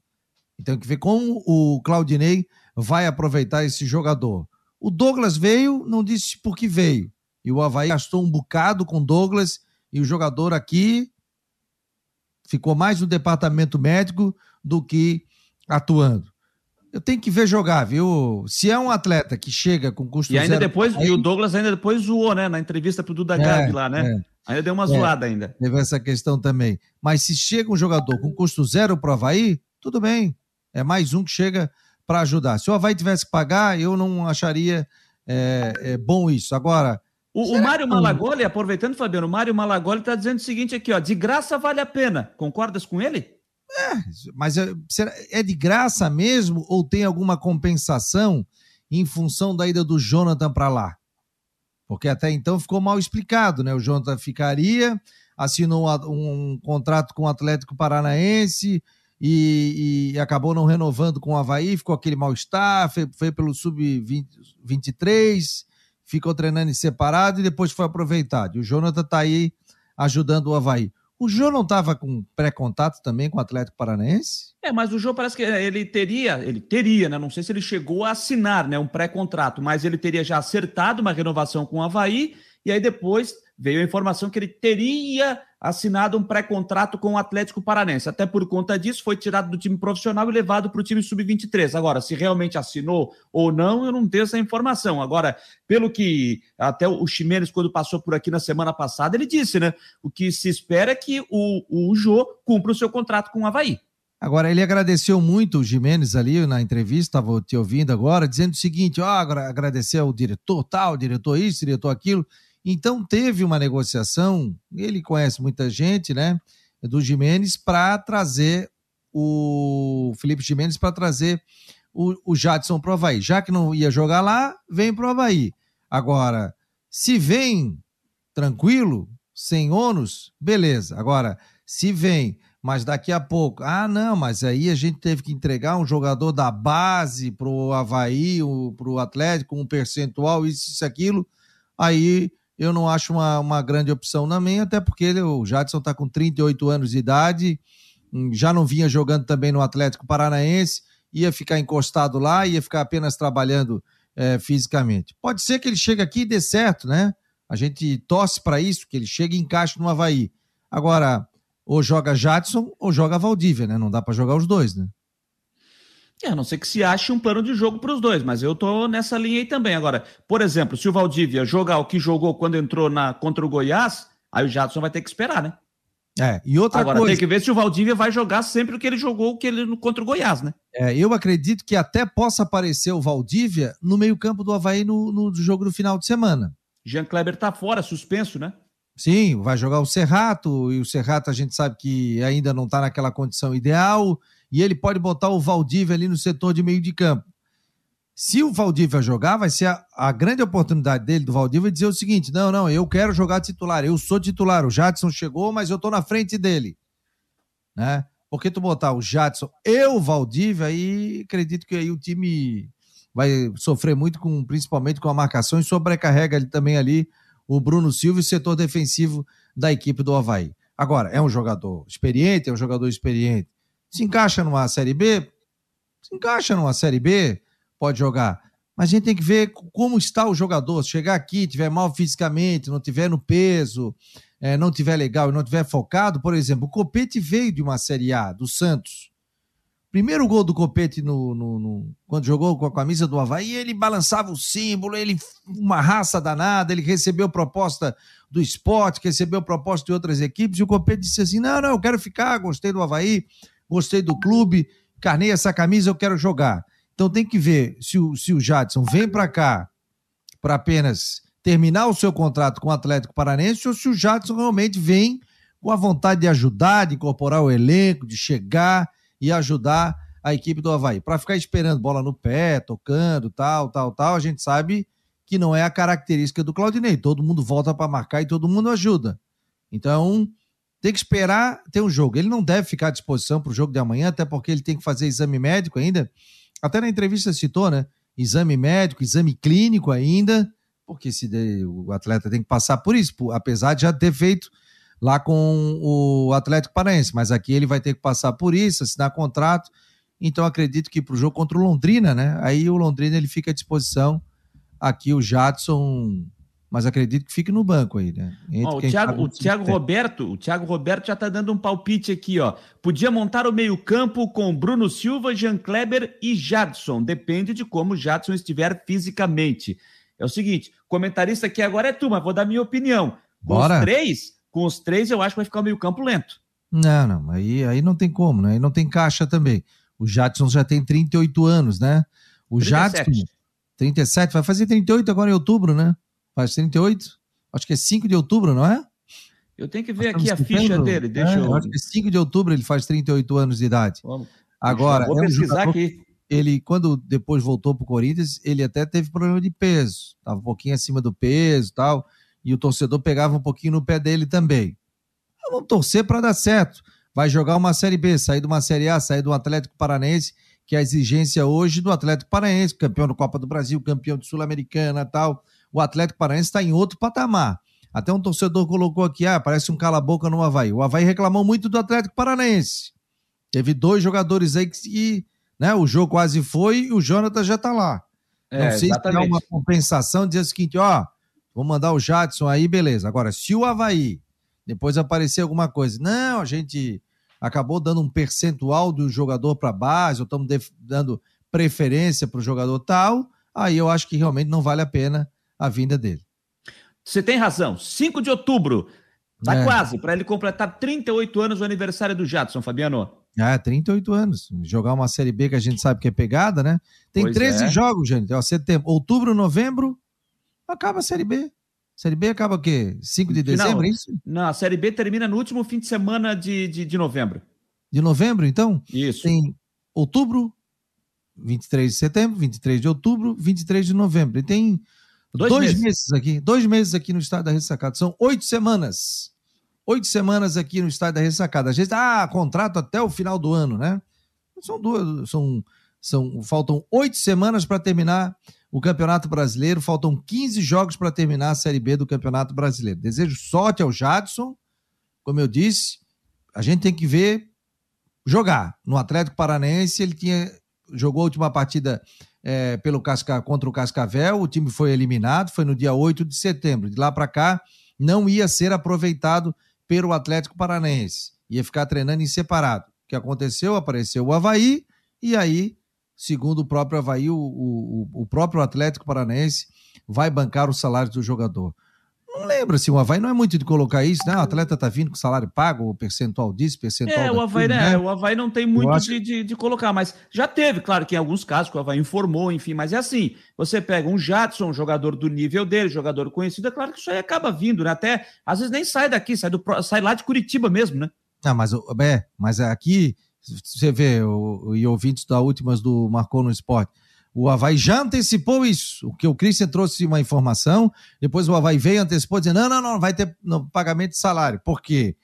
Então, tem que ver como o Claudinei vai aproveitar esse jogador. O Douglas veio, não disse por que veio. E o Havaí gastou um bocado com Douglas e o jogador aqui ficou mais no departamento médico do que atuando. Eu tenho que ver jogar, viu? Se é um atleta que chega com custo e ainda zero, depois aí... E o Douglas ainda depois zoou, né? Na entrevista pro Duda é, Gabi lá, né? É. Ainda deu uma é, zoada ainda. Teve essa questão também. Mas se chega um jogador com custo zero pro Havaí, tudo bem. É mais um que chega para ajudar. Se o Havaí tivesse que pagar, eu não acharia é, é bom isso. Agora, o, o Mário Malagoli, aproveitando, Fabiano, o Mário Malagoli está dizendo o seguinte aqui, ó, de graça vale a pena. Concordas com ele? É, mas é, é de graça mesmo ou tem alguma compensação em função da ida do Jonathan para lá? Porque até então ficou mal explicado, né? O Jonathan ficaria, assinou um, um contrato com o Atlético Paranaense e, e, acabou não renovando com o Havaí, ficou aquele mal-estar, foi, foi pelo Sub-23 ficou treinando em separado e depois foi aproveitado. E o Jonathan está aí ajudando o Havaí. O Jô não estava com pré-contato também com o Atlético Paranaense? É, mas o Jô parece que ele teria, ele teria, né? Não sei se ele chegou a assinar, né, um pré-contrato, mas ele teria já acertado uma renovação com o Havaí e aí depois veio a informação que ele teria assinado um pré-contrato com o Atlético Paranense. Até por conta disso, foi tirado do time profissional e levado para o time sub-23. Agora, se realmente assinou ou não, eu não tenho essa informação. Agora, pelo que até o Ximenes, quando passou por aqui na semana passada, ele disse, né? O que se espera é que o, o Jô cumpra o seu contrato com o Havaí. Agora, ele agradeceu muito o Jimenez ali na entrevista, estava te ouvindo agora, dizendo o seguinte: ó, agradecer ao diretor tal, diretor isso, diretor aquilo. Então teve uma negociação, ele conhece muita gente, né, do Jimenez para trazer o Felipe Jimenez para trazer o, o Jadson para o Havaí. Já que não ia jogar lá, vem para o Havaí. Agora, se vem tranquilo, sem ônus, beleza. Agora, se vem, mas daqui a pouco, ah, não, mas aí a gente teve que entregar um jogador da base para o Havaí, para o Atlético, um percentual, isso, isso, aquilo, aí eu não acho uma, uma grande opção na minha, até porque ele, o Jadson está com 38 anos de idade, hum, já não vinha jogando também no Atlético Paranaense, ia ficar encostado lá, ia ficar apenas trabalhando é, fisicamente. Pode ser que ele chegue aqui e dê certo, né? A gente torce para isso, que ele chegue e encaixe no Havaí. Agora, ou joga Jadson ou joga Valdívia, né? Não dá para jogar os dois, né? É, a não ser que se ache um plano de jogo para os dois, mas eu tô nessa linha aí também. Agora, por exemplo, se o Valdívia jogar o que jogou quando entrou na contra o Goiás, aí o Jadson vai ter que esperar, né? É, e outra Agora, coisa. tem que ver se o Valdívia vai jogar sempre o que ele jogou que ele contra o Goiás, né? É, eu acredito que até possa aparecer o Valdívia no meio-campo do Havaí no, no jogo do final de semana. Jean Kleber tá fora, suspenso, né? Sim, vai jogar o Serrato, e o Serrato a gente sabe que ainda não está naquela condição ideal, e ele pode botar o Valdívia ali no setor de meio de campo. Se o Valdívia jogar, vai ser a, a grande oportunidade dele, do Valdívia, dizer o seguinte: não, não, eu quero jogar titular, eu sou titular. O Jadson chegou, mas eu tô na frente dele. Né? Porque tu botar o Jadson e o Valdívia, aí acredito que aí o time vai sofrer muito, com, principalmente com a marcação, e sobrecarrega ele também ali o Bruno Silva e o setor defensivo da equipe do Havaí. Agora, é um jogador experiente, é um jogador experiente. Se encaixa numa Série B, se encaixa numa Série B, pode jogar. Mas a gente tem que ver como está o jogador. Se chegar aqui, tiver mal fisicamente, não tiver no peso, é, não tiver legal e não tiver focado, por exemplo, o Copete veio de uma Série A, do Santos. Primeiro gol do Copete no, no, no, quando jogou com a camisa do Havaí, ele balançava o símbolo, ele uma raça danada, ele recebeu proposta do esporte, recebeu proposta de outras equipes, e o Copete disse assim: não, não, eu quero ficar, gostei do Havaí, gostei do clube, carnei essa camisa, eu quero jogar. Então tem que ver se o, se o Jadson vem para cá para apenas terminar o seu contrato com o Atlético Paranense ou se o Jadson realmente vem com a vontade de ajudar, de incorporar o elenco, de chegar e ajudar a equipe do Havaí. Para ficar esperando bola no pé, tocando, tal, tal, tal, a gente sabe que não é a característica do Claudinei. Todo mundo volta para marcar e todo mundo ajuda. Então, tem que esperar ter um jogo. Ele não deve ficar à disposição para o jogo de amanhã, até porque ele tem que fazer exame médico ainda. Até na entrevista citou, né? Exame médico, exame clínico ainda, porque se o atleta tem que passar por isso, apesar de já ter feito lá com o Atlético Paranaense, mas aqui ele vai ter que passar por isso, assinar contrato. Então acredito que para o jogo contra o Londrina, né? Aí o Londrina ele fica à disposição. Aqui o Jadson, mas acredito que fique no banco aí, né? Ó, o Thiago, o Thiago Roberto, o Thiago Roberto já está dando um palpite aqui, ó. Podia montar o meio-campo com Bruno Silva, Jean Kleber e Jadson. Depende de como o Jadson estiver fisicamente. É o seguinte, comentarista aqui agora é tu, mas vou dar minha opinião. Com Bora. os três, com os três, eu acho que vai ficar o meio-campo lento. Não, não, aí, aí não tem como, né? Aí não tem caixa também. O Jadson já tem 38 anos, né? O 37. Jadson, 37, vai fazer 38 agora em outubro, né? Faz 38? Acho que é 5 de outubro, não é? Eu tenho que ver aqui a ficha dele. Deixa É, eu. Acho que é 5 de outubro ele faz 38 anos de idade. Vamos. Agora, Vou é um pesquisar aqui. ele, quando depois voltou pro Corinthians, ele até teve problema de peso. Tava um pouquinho acima do peso e tal. E o torcedor pegava um pouquinho no pé dele também. Vamos torcer para dar certo. Vai jogar uma Série B, sair de uma Série A, sair do Atlético Paranaense, que é a exigência hoje do Atlético Paranaense, campeão da Copa do Brasil, campeão de Sul-Americana tal. O Atlético Paranaense está em outro patamar. Até um torcedor colocou aqui, ah, parece um cala-boca no Havaí. O Havaí reclamou muito do Atlético Paranaense. Teve dois jogadores aí que, né, o jogo quase foi e o Jonathan já tá lá. É, Não sei se é exatamente. uma compensação, dizer o seguinte, ó, vou mandar o Jadson aí, beleza. Agora, se o Havaí depois aparecer alguma coisa, não, a gente acabou dando um percentual do jogador para base, ou estamos dando preferência para o jogador tal, aí eu acho que realmente não vale a pena a vinda dele. Você tem razão. 5 de outubro. Tá É. quase, para ele completar 38 anos o aniversário do Jadson, Fabiano. Ah, 38 anos. Jogar uma Série B que a gente sabe que é pegada, né? Tem Pois 13 é. jogos, gente. Ó, setembro, outubro, novembro, acaba a Série B. Série B acaba o quê? 5 de dezembro, é isso? Não, a Série B termina no último fim de semana de, de, de novembro. De novembro, então? Isso. Tem outubro, 23 de setembro, 23 de outubro, 23 de novembro. E tem Dois dois, meses. meses. aqui, dois meses aqui no estado da Ressacada. São oito semanas. Oito semanas aqui no estado da Ressacada. A gente, ah, contrato até o final do ano, né? São duas, são, são, faltam oito semanas para terminar o Campeonato Brasileiro, faltam 15 jogos para terminar a Série B do Campeonato Brasileiro. Desejo sorte ao Jadson, como eu disse, a gente tem que ver jogar. No Atlético Paranaense, ele tinha jogou a última partida é, pelo Casca, contra o Cascavel, o time foi eliminado, foi no dia 8 de setembro. De lá para cá, não ia ser aproveitado pelo Atlético Paranaense, ia ficar treinando em separado. O que aconteceu? Apareceu o Havaí, e aí, segundo o próprio Havaí, o, o, o próprio Atlético Paranaense vai bancar o salário do jogador. Não lembro assim, o Havaí não é muito de colocar isso, né? O atleta tá vindo com salário pago, o percentual disso, percentual É, o Havaí, né? o Havaí não tem muito acho... de, de, de, colocar, mas já teve, claro que em alguns casos que o Havaí informou, enfim, mas é assim, você pega um Jadson, um jogador do nível dele, jogador conhecido, é claro que isso aí acaba vindo, né? Até, às vezes nem sai daqui, sai, do, sai lá de Curitiba mesmo, né? Ah, mas, é, mas aqui, você vê, o, e ouvintes da últimas do Marcou no Esporte, o Havaí já antecipou isso. O que o Christian trouxe uma informação, depois o Havaí veio antecipou, dizendo: não, não, não, vai ter pagamento de salário. Por quê?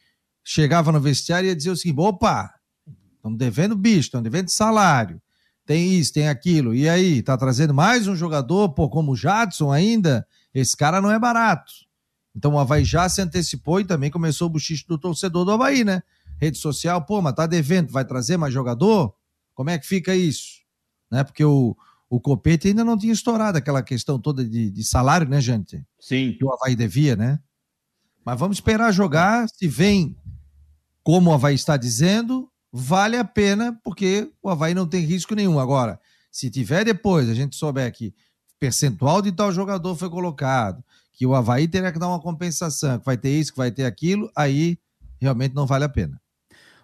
Chegava no vestiário e ia dizer o seguinte: opa, estamos devendo bicho, estamos devendo salário. Tem isso, tem aquilo. E aí, tá trazendo mais um jogador, pô, como o Jadson ainda? Esse cara não é barato. Então o Havaí já se antecipou e também começou o buchicho do torcedor do Havaí, né? Rede social, pô, mas tá devendo, vai trazer mais jogador? Como é que fica isso? Né? Porque o, o Copete ainda não tinha estourado aquela questão toda de, de salário, né, gente? Sim. Que o Havaí devia, né? Mas vamos esperar jogar. Se vem como o Havaí está dizendo, vale a pena, porque o Havaí não tem risco nenhum. Agora, se tiver depois, a gente souber que percentual de tal jogador foi colocado, que o Havaí terá que dar uma compensação, que vai ter isso, que vai ter aquilo, aí realmente não vale a pena.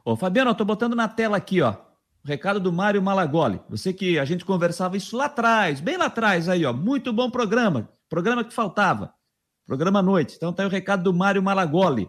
Ô, Fabiano, eu tô botando na tela aqui, ó. O recado do Mário Malagoli. Você que a gente conversava isso lá atrás, bem lá atrás aí, ó. Muito bom programa. Programa que faltava. Programa à noite. Então tá aí o recado do Mário Malagoli.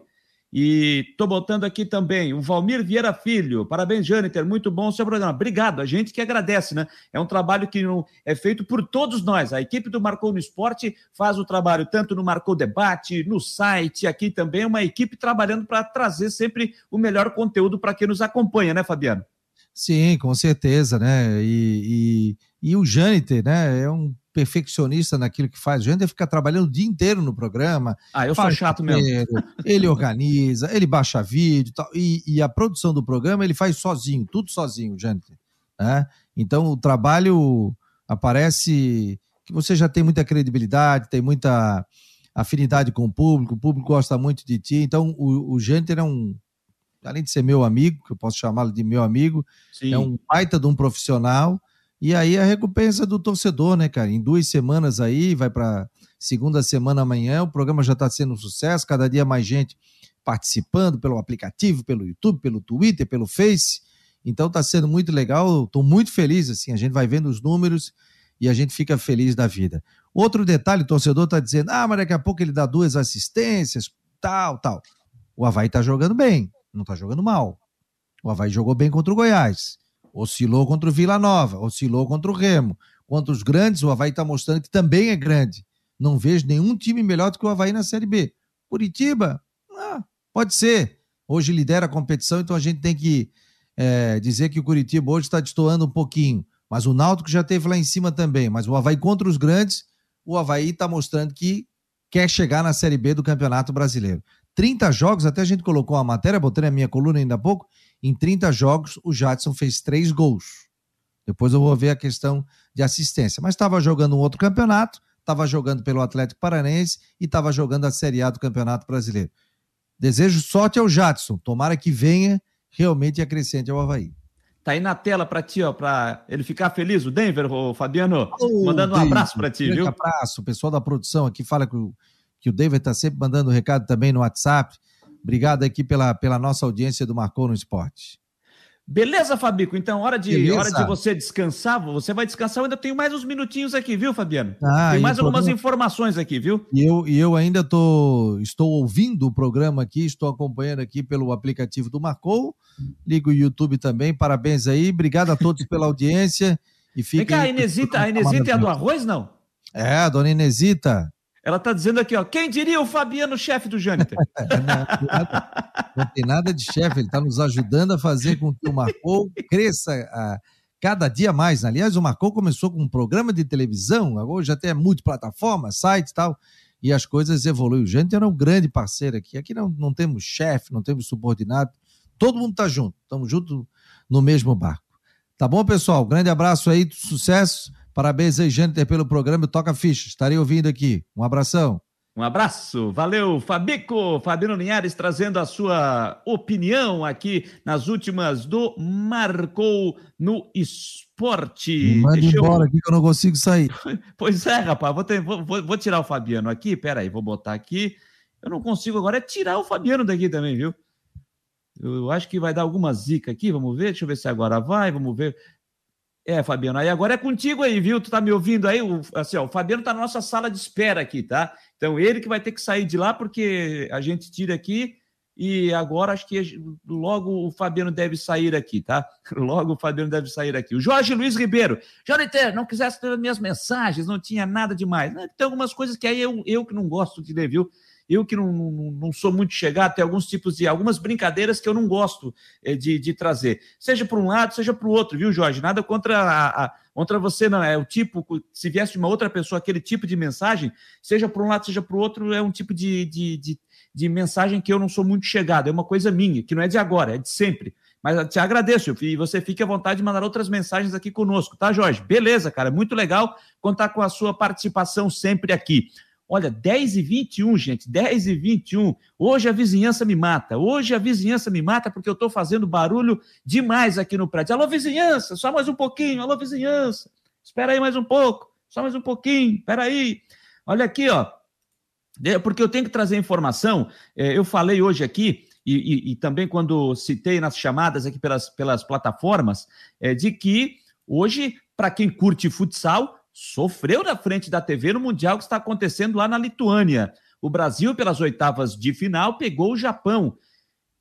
E tô botando aqui também o Valmir Vieira Filho. Parabéns, Jâniter. Muito bom o seu programa. Obrigado. A gente que agradece, né? É um trabalho que é feito por todos nós. A equipe do Marcou no Esporte faz o trabalho tanto no Marcou Debate, no site, aqui também, é uma equipe trabalhando para trazer sempre o melhor conteúdo para quem nos acompanha, né, Fabiano? Sim, com certeza, né? E, e, e o Jâniter, né? É um perfeccionista naquilo que faz. O Jâniter fica trabalhando o dia inteiro no programa. Ah, eu sou chato mesmo. Ele organiza, ele baixa vídeo e tal. E, e a produção do programa ele faz sozinho, tudo sozinho, o Jâniter. Né? Então o trabalho aparece que você já tem muita credibilidade, tem muita afinidade com o público, o público gosta muito de ti. Então o, o Jâniter é um além de ser meu amigo, que eu posso chamá-lo de meu amigo, Sim. é um baita de um profissional. E aí a recompensa do torcedor, né, cara? Em duas semanas aí, vai para segunda semana amanhã, o programa já está sendo um sucesso, cada dia mais gente participando pelo aplicativo, pelo YouTube, pelo Twitter, pelo Face. Então está sendo muito legal, estou muito feliz, assim, a gente vai vendo os números e a gente fica feliz da vida. Outro detalhe, o torcedor está dizendo, ah, mas daqui a pouco ele dá duas assistências, tal, tal. O Havaí está jogando bem, não está jogando mal. O Havaí jogou bem contra o Goiás, oscilou contra o Vila Nova, oscilou contra o Remo. Contra os grandes, o Havaí está mostrando que também é grande. Não vejo nenhum time melhor do que o Havaí na Série B. Curitiba, ah, pode ser. Hoje lidera a competição, então a gente tem que é, dizer que o Curitiba hoje está destoando um pouquinho. Mas o Náutico já teve lá em cima também. Mas o Havaí contra os grandes, o Havaí está mostrando que quer chegar na Série B do Campeonato Brasileiro. 30 jogos, até a gente colocou a matéria, botei na minha coluna ainda há pouco, em 30 jogos o Jadson fez três gols. Depois eu vou ver a questão de assistência. Mas estava jogando um outro campeonato, estava jogando pelo Atlético Paranense e estava jogando a Série A do Campeonato Brasileiro. Desejo sorte ao Jadson. Tomara que venha realmente e acrescente ao Havaí. Tá aí na tela para ti, ó, para ele ficar feliz, o Denver, o Fabiano, oh, mandando um Deus, abraço para ti, viu? Um abraço, o pessoal da produção aqui fala que o que o David está sempre mandando recado também no WhatsApp. Obrigado aqui pela, pela nossa audiência do Marcou no Esporte. Beleza, Fabico? Então, hora de, hora de você descansar. Você vai descansar. Eu ainda tenho mais uns minutinhos aqui, viu, Fabiano? Ah, Tem mais algumas programa... informações aqui, viu? E eu, e eu ainda tô, estou ouvindo o programa aqui, estou acompanhando aqui pelo aplicativo do Marcou. Ligo o YouTube também. Parabéns aí. Obrigado a todos pela audiência. E Vem cá, a Inesita, a Inesita é a do arroz, não? É, a dona Inesita. Ela está dizendo aqui, ó, quem diria o Fabiano, chefe do Jâniter? não, tem nada de chefe, ele está nos ajudando a fazer com que o Marcou cresça cada dia mais. Aliás, o Marcou começou com um programa de televisão, agora já tem multiplataforma, site e tal, e as coisas evoluem. O Jâniter é um grande parceiro aqui. Aqui não, não temos chefe, não temos subordinado, todo mundo está junto, estamos juntos no mesmo barco. Tá bom, pessoal? Grande abraço aí, sucesso. Parabéns aí, Jâniter, pelo programa Toca Ficha. Estarei ouvindo aqui. Um abração. Um abraço, valeu, Fabico, Fabiano Linhares trazendo a sua opinião aqui nas últimas do Marcou no Esporte. Manda Deixa embora eu... aqui que eu não consigo sair. Pois é, rapaz, vou, ter, vou, vou, tirar o Fabiano aqui, peraí, vou botar aqui. Eu não consigo agora é tirar o Fabiano daqui também, viu? Eu acho que vai dar alguma zica aqui, vamos ver, deixa eu ver se agora vai, vamos ver. É, Fabiano, aí agora é contigo aí, viu? Tu tá me ouvindo aí? O, assim, ó, o Fabiano tá na nossa sala de espera aqui, tá? Então ele que vai ter que sair de lá porque a gente tira aqui e agora acho que logo o Fabiano deve sair aqui, tá? Logo o Fabiano deve sair aqui. O Jorge Luiz Ribeiro. Jonathan, não quisesse ter minhas mensagens, não tinha nada demais. Tem algumas coisas que aí eu, eu que não gosto de ler, viu? Eu que não, não, não, sou muito chegado, tem alguns tipos de algumas brincadeiras que eu não gosto eh, de, de trazer. Seja para um lado, seja para o outro, viu, Jorge? Nada contra, a, a, contra você, não. É o tipo, se viesse de uma outra pessoa aquele tipo de mensagem, seja para um lado, seja para o outro, é um tipo de, de, de, de mensagem que eu não sou muito chegado. É uma coisa minha, que não é de agora, é de sempre. Mas te agradeço, e você fique à vontade de mandar outras mensagens aqui conosco, tá, Jorge? Beleza, cara, muito legal contar com a sua participação sempre aqui. Olha, 10 e 21, gente, 10 e 21. Hoje a vizinhança me mata. Hoje a vizinhança me mata porque eu estou fazendo barulho demais aqui no prédio. Alô, vizinhança, só mais um pouquinho. Alô, vizinhança. Espera aí mais um pouco. Só mais um pouquinho. Espera aí. Olha aqui, ó. É, porque eu tenho que trazer informação. É, eu falei hoje aqui e, e, e, também quando citei nas chamadas aqui pelas, pelas plataformas, é, de que hoje, para quem curte futsal, sofreu na frente da TV no Mundial que está acontecendo lá na Lituânia. O Brasil, pelas oitavas de final, pegou o Japão.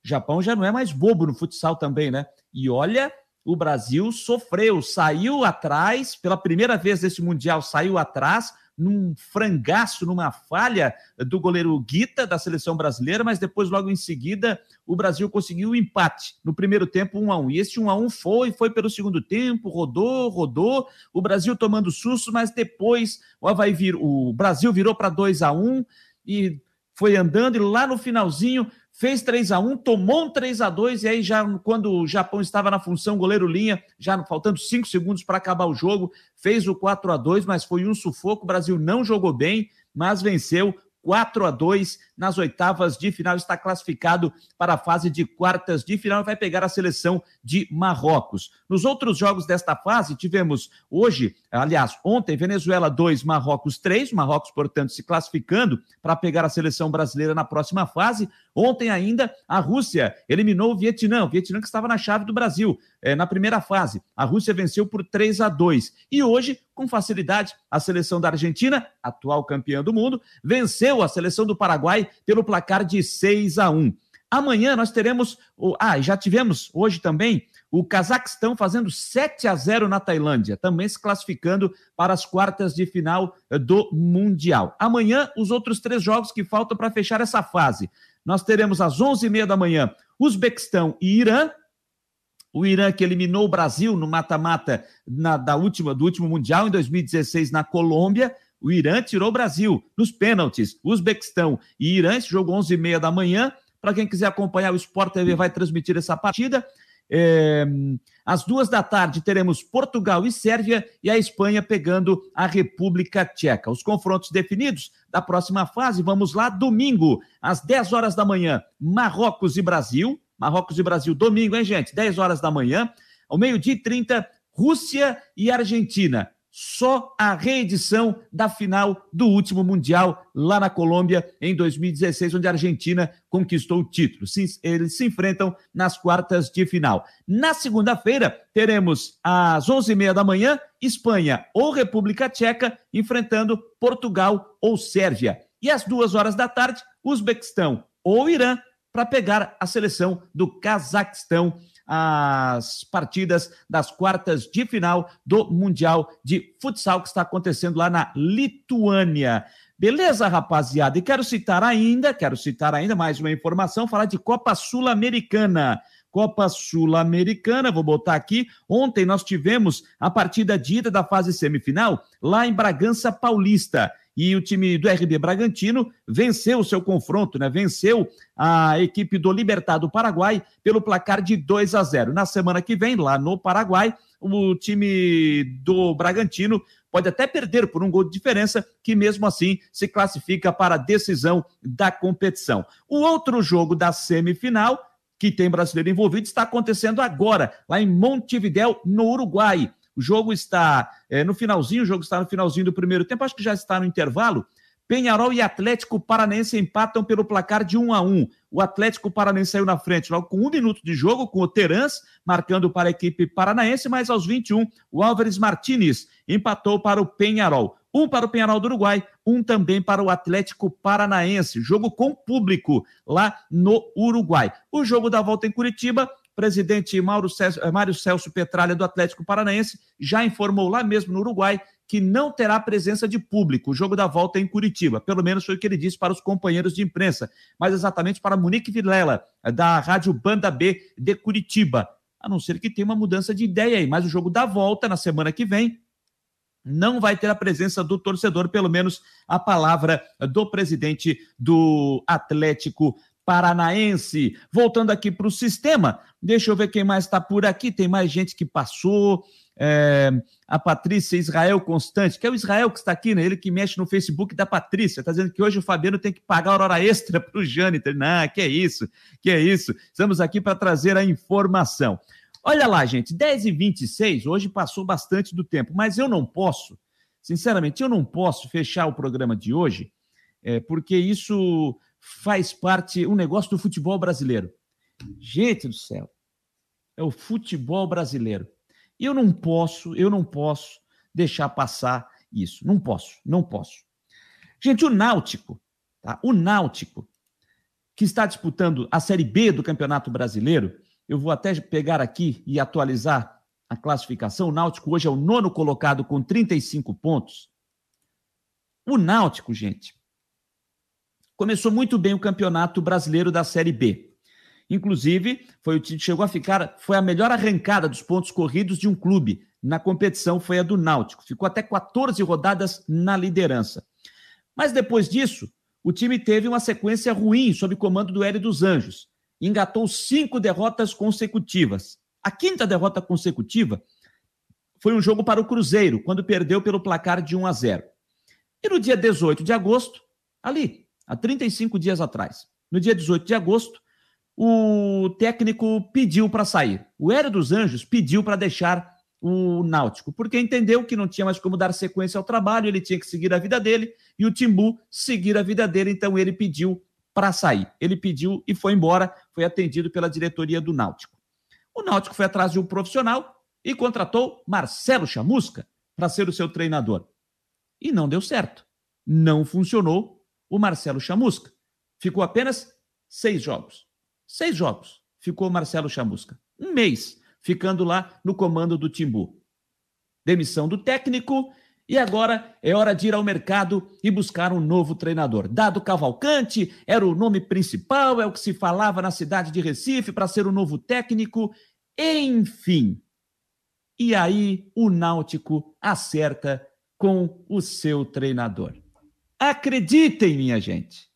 O Japão já não é mais bobo no futsal também, né? E olha, o Brasil sofreu, saiu atrás, pela primeira vez nesse Mundial, saiu atrás, num frangaço, numa falha do goleiro Guita da seleção brasileira, mas depois, logo em seguida, o Brasil conseguiu o um empate no primeiro tempo, 1 um a 1 um. E esse 1 um a 1 foi, foi pelo segundo tempo, rodou, rodou, o Brasil tomando susto, mas depois o Havaí vir, o Brasil virou para 2 a 1 e foi andando, e lá no finalzinho fez 3 a 1 tomou um 3 a 2 e aí já quando o Japão estava na função goleiro linha, já faltando 5 segundos para acabar o jogo, fez o 4 a 2 mas foi um sufoco, o Brasil não jogou bem, mas venceu 4 a 2 nas oitavas de final, está classificado para a fase de quartas de final e vai pegar a seleção de Marrocos. Nos outros jogos desta fase, tivemos hoje, aliás, ontem, Venezuela 2, Marrocos 3, Marrocos, portanto, se classificando para pegar a seleção brasileira na próxima fase. Ontem ainda, a Rússia eliminou o Vietnã, o Vietnã que estava na chave do Brasil é, na primeira fase. A Rússia venceu por 3 a 2. E hoje, com facilidade, a seleção da Argentina, atual campeã do mundo, venceu a seleção do Paraguai pelo placar de 6 a 1. Amanhã nós teremos. O, ah, já tivemos hoje também o Cazaquistão fazendo 7 a 0 na Tailândia, também se classificando para as quartas de final do Mundial. Amanhã, os outros três jogos que faltam para fechar essa fase. Nós teremos às 11h30 da manhã Uzbequistão e Irã, o Irã que eliminou o Brasil no mata-mata da última do último mundial em 2016 na Colômbia. O Irã tirou o Brasil nos pênaltis. Uzbequistão e Irã, esse jogo 11h30 da manhã. Para quem quiser acompanhar, o Sport TV vai transmitir essa partida. É, às duas da tarde teremos Portugal e Sérvia e a Espanha pegando a República Tcheca. Os confrontos definidos da próxima fase, vamos lá, domingo, às 10 horas da manhã, Marrocos e Brasil. Marrocos e Brasil, domingo, hein, gente? 10 horas da manhã. Ao meio-dia e 30, Rússia e Argentina. Só a reedição da final do último Mundial lá na Colômbia em 2016, onde a Argentina conquistou o título. Eles se enfrentam nas quartas de final. Na segunda-feira, teremos às 11h30 da manhã, Espanha ou República Tcheca enfrentando Portugal ou Sérvia. E às duas horas da tarde, Uzbequistão ou Irã para pegar a seleção do Cazaquistão as partidas das quartas de final do Mundial de Futsal que está acontecendo lá na Lituânia. Beleza, rapaziada? E quero citar ainda, quero citar ainda mais uma informação, falar de Copa Sul-Americana. Copa Sul-Americana, vou botar aqui. Ontem nós tivemos a partida de ida da fase semifinal lá em Bragança Paulista e o time do RB Bragantino venceu o seu confronto, né? Venceu a equipe do Libertado Paraguai pelo placar de 2 a 0. Na semana que vem, lá no Paraguai, o time do Bragantino pode até perder por um gol de diferença, que mesmo assim se classifica para a decisão da competição. O outro jogo da semifinal, que tem brasileiro envolvido, está acontecendo agora, lá em Montevidéu, no Uruguai. O jogo está é, no finalzinho, o jogo está no finalzinho do primeiro tempo, acho que já está no intervalo. Penharol e Atlético Paranense empatam pelo placar de 1 a 1. O Atlético Paranense saiu na frente logo com um minuto de jogo, com o Terans marcando para a equipe paranaense, mas aos 21, o Álvares Martinez empatou para o Penharol. Um para o Penharol do Uruguai, um também para o Atlético Paranaense. Jogo com público lá no Uruguai. O jogo da volta em Curitiba presidente Mauro Celso, eh, Mário Celso Petralha do Atlético Paranaense já informou lá mesmo no Uruguai que não terá presença de público. O jogo da volta é em Curitiba. Pelo menos foi o que ele disse para os companheiros de imprensa, mas exatamente para Monique Vilela, da Rádio Banda B de Curitiba. A não ser que tenha uma mudança de ideia aí. Mas o jogo da volta, na semana que vem, não vai ter a presença do torcedor, pelo menos a palavra do presidente do Atlético Paranaense. Voltando aqui para o sistema, deixa eu ver quem mais está por aqui. Tem mais gente que passou é, a Patrícia Israel Constante, que é o Israel que está aqui, né? Ele que mexe no Facebook da Patrícia, está dizendo que hoje o Fabiano tem que pagar hora extra para o Jâniter. Não, que é isso, que é isso. Estamos aqui para trazer a informação. Olha lá, gente, 10 e 26 hoje passou bastante do tempo, mas eu não posso, sinceramente, eu não posso fechar o programa de hoje, é, porque isso faz parte, um negócio do futebol brasileiro. Gente do céu, é o futebol brasileiro. Eu não posso, eu não posso deixar passar isso. Não posso, não posso. Gente, o Náutico, tá? O Náutico, que está disputando a Série B do Campeonato Brasileiro, eu vou até pegar aqui e atualizar a classificação. O Náutico hoje é o nono colocado com 35 pontos. O Náutico, gente, começou muito bem o Campeonato Brasileiro da Série B. Inclusive, foi o chegou a ficar, foi a melhor arrancada dos pontos corridos de um clube na competição foi a do Náutico. Ficou até 14 rodadas na liderança. Mas depois disso, o time teve uma sequência ruim sob comando do Hélio dos Anjos. Engatou cinco derrotas consecutivas. A quinta derrota consecutiva foi um jogo para o Cruzeiro, quando perdeu pelo placar de 1 a 0. E no dia 18 de agosto, ali, há 35 dias atrás, no dia 18 de agosto, o técnico pediu para sair. O Hélio dos Anjos pediu para deixar o Náutico, porque entendeu que não tinha mais como dar sequência ao trabalho, ele tinha que seguir a vida dele e o Timbu seguir a vida dele, então ele pediu para sair. Ele pediu e foi embora, foi atendido pela diretoria do Náutico. O Náutico foi atrás de um profissional e contratou Marcelo Chamusca para ser o seu treinador. E não deu certo. Não funcionou o Marcelo Chamusca. Ficou apenas seis jogos. Seis jogos ficou Marcelo Chamusca. Um mês ficando lá no comando do Timbu. Demissão do técnico e agora é hora de ir ao mercado e buscar um novo treinador. Dado Cavalcante era o nome principal, é o que se falava na cidade de Recife para ser o novo técnico. Enfim. E aí o Náutico acerta com o seu treinador. Acreditem, minha gente.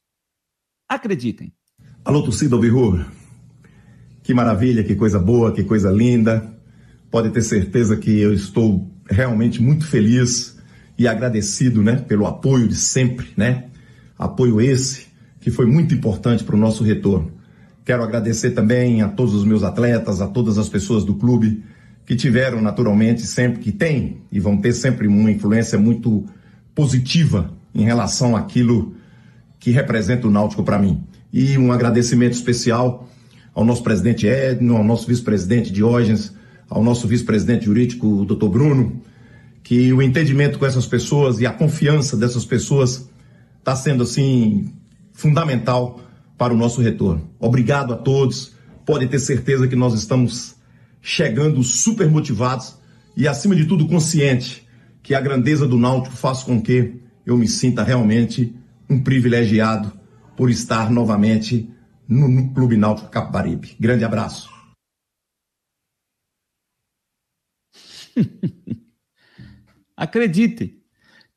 Acreditem. Alô, torcida Alvirrubra. Que maravilha, que coisa boa, que coisa linda. Pode ter certeza que eu estou realmente muito feliz e agradecido, né, pelo apoio de sempre, né? Apoio esse que foi muito importante para o nosso retorno. Quero agradecer também a todos os meus atletas, a todas as pessoas do clube que tiveram naturalmente sempre que têm e vão ter sempre uma influência muito positiva em relação àquilo que representa o Náutico para mim. E um agradecimento especial ao nosso presidente Edno, ao nosso vice-presidente Diógenes, ao nosso vice-presidente jurídico, o doutor Bruno, que o entendimento com essas pessoas e a confiança dessas pessoas está sendo, assim, fundamental para o nosso retorno. Obrigado a todos. Pode ter certeza que nós estamos chegando super motivados e, acima de tudo, consciente que a grandeza do Náutico faz com que eu me sinta realmente um privilegiado por estar novamente no, Clube Náutico Capibaribe. Grande abraço. Acredite,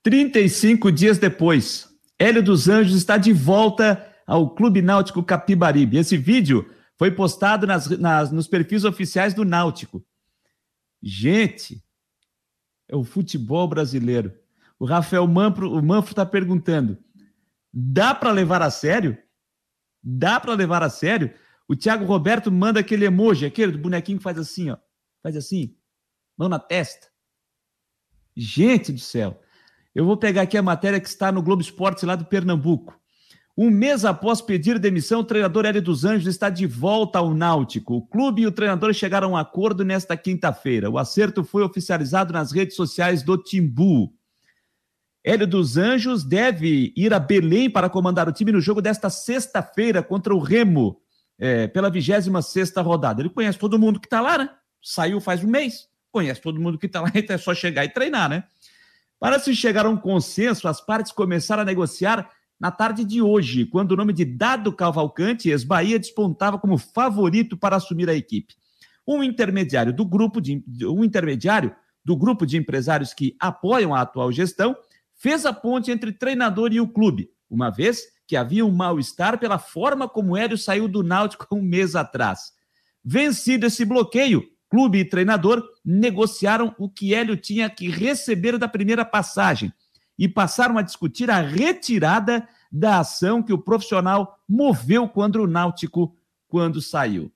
35 dias depois, Hélio dos Anjos está de volta ao Clube Náutico Capibaribe. Esse vídeo foi postado nas, nas, nos perfis oficiais do Náutico. Gente, é o futebol brasileiro. O Rafael Manfro, está perguntando: dá para levar a sério? Dá para levar a sério? O Thiago Roberto manda aquele emoji, aquele do bonequinho que faz assim, ó. Faz assim, mão na testa. Gente do céu. Eu vou pegar aqui a matéria que está no Globo Esporte lá do Pernambuco. Um mês após pedir demissão, o treinador Hélio dos Anjos está de volta ao Náutico. O clube e o treinador chegaram a um acordo nesta quinta-feira. O acerto foi oficializado nas redes sociais do Timbu. Hélio dos Anjos deve ir a Belém para comandar o time no jogo desta sexta-feira contra o Remo, é, pela 26 rodada. Ele conhece todo mundo que está lá, né? Saiu faz um mês, conhece todo mundo que está lá, então é só chegar e treinar, né? Para se chegar a um consenso, as partes começaram a negociar na tarde de hoje, quando o nome de Dado Cavalcante, ex-Bahia, despontava como favorito para assumir a equipe. Um intermediário do grupo de um intermediário do grupo de empresários que apoiam a atual gestão fez a ponte entre treinador e o clube, uma vez que havia um mal-estar pela forma como Hélio saiu do Náutico um mês atrás. Vencido esse bloqueio, clube e treinador negociaram o que Hélio tinha que receber da primeira passagem, e passaram a discutir a retirada da ação que o profissional moveu contra o Náutico quando saiu.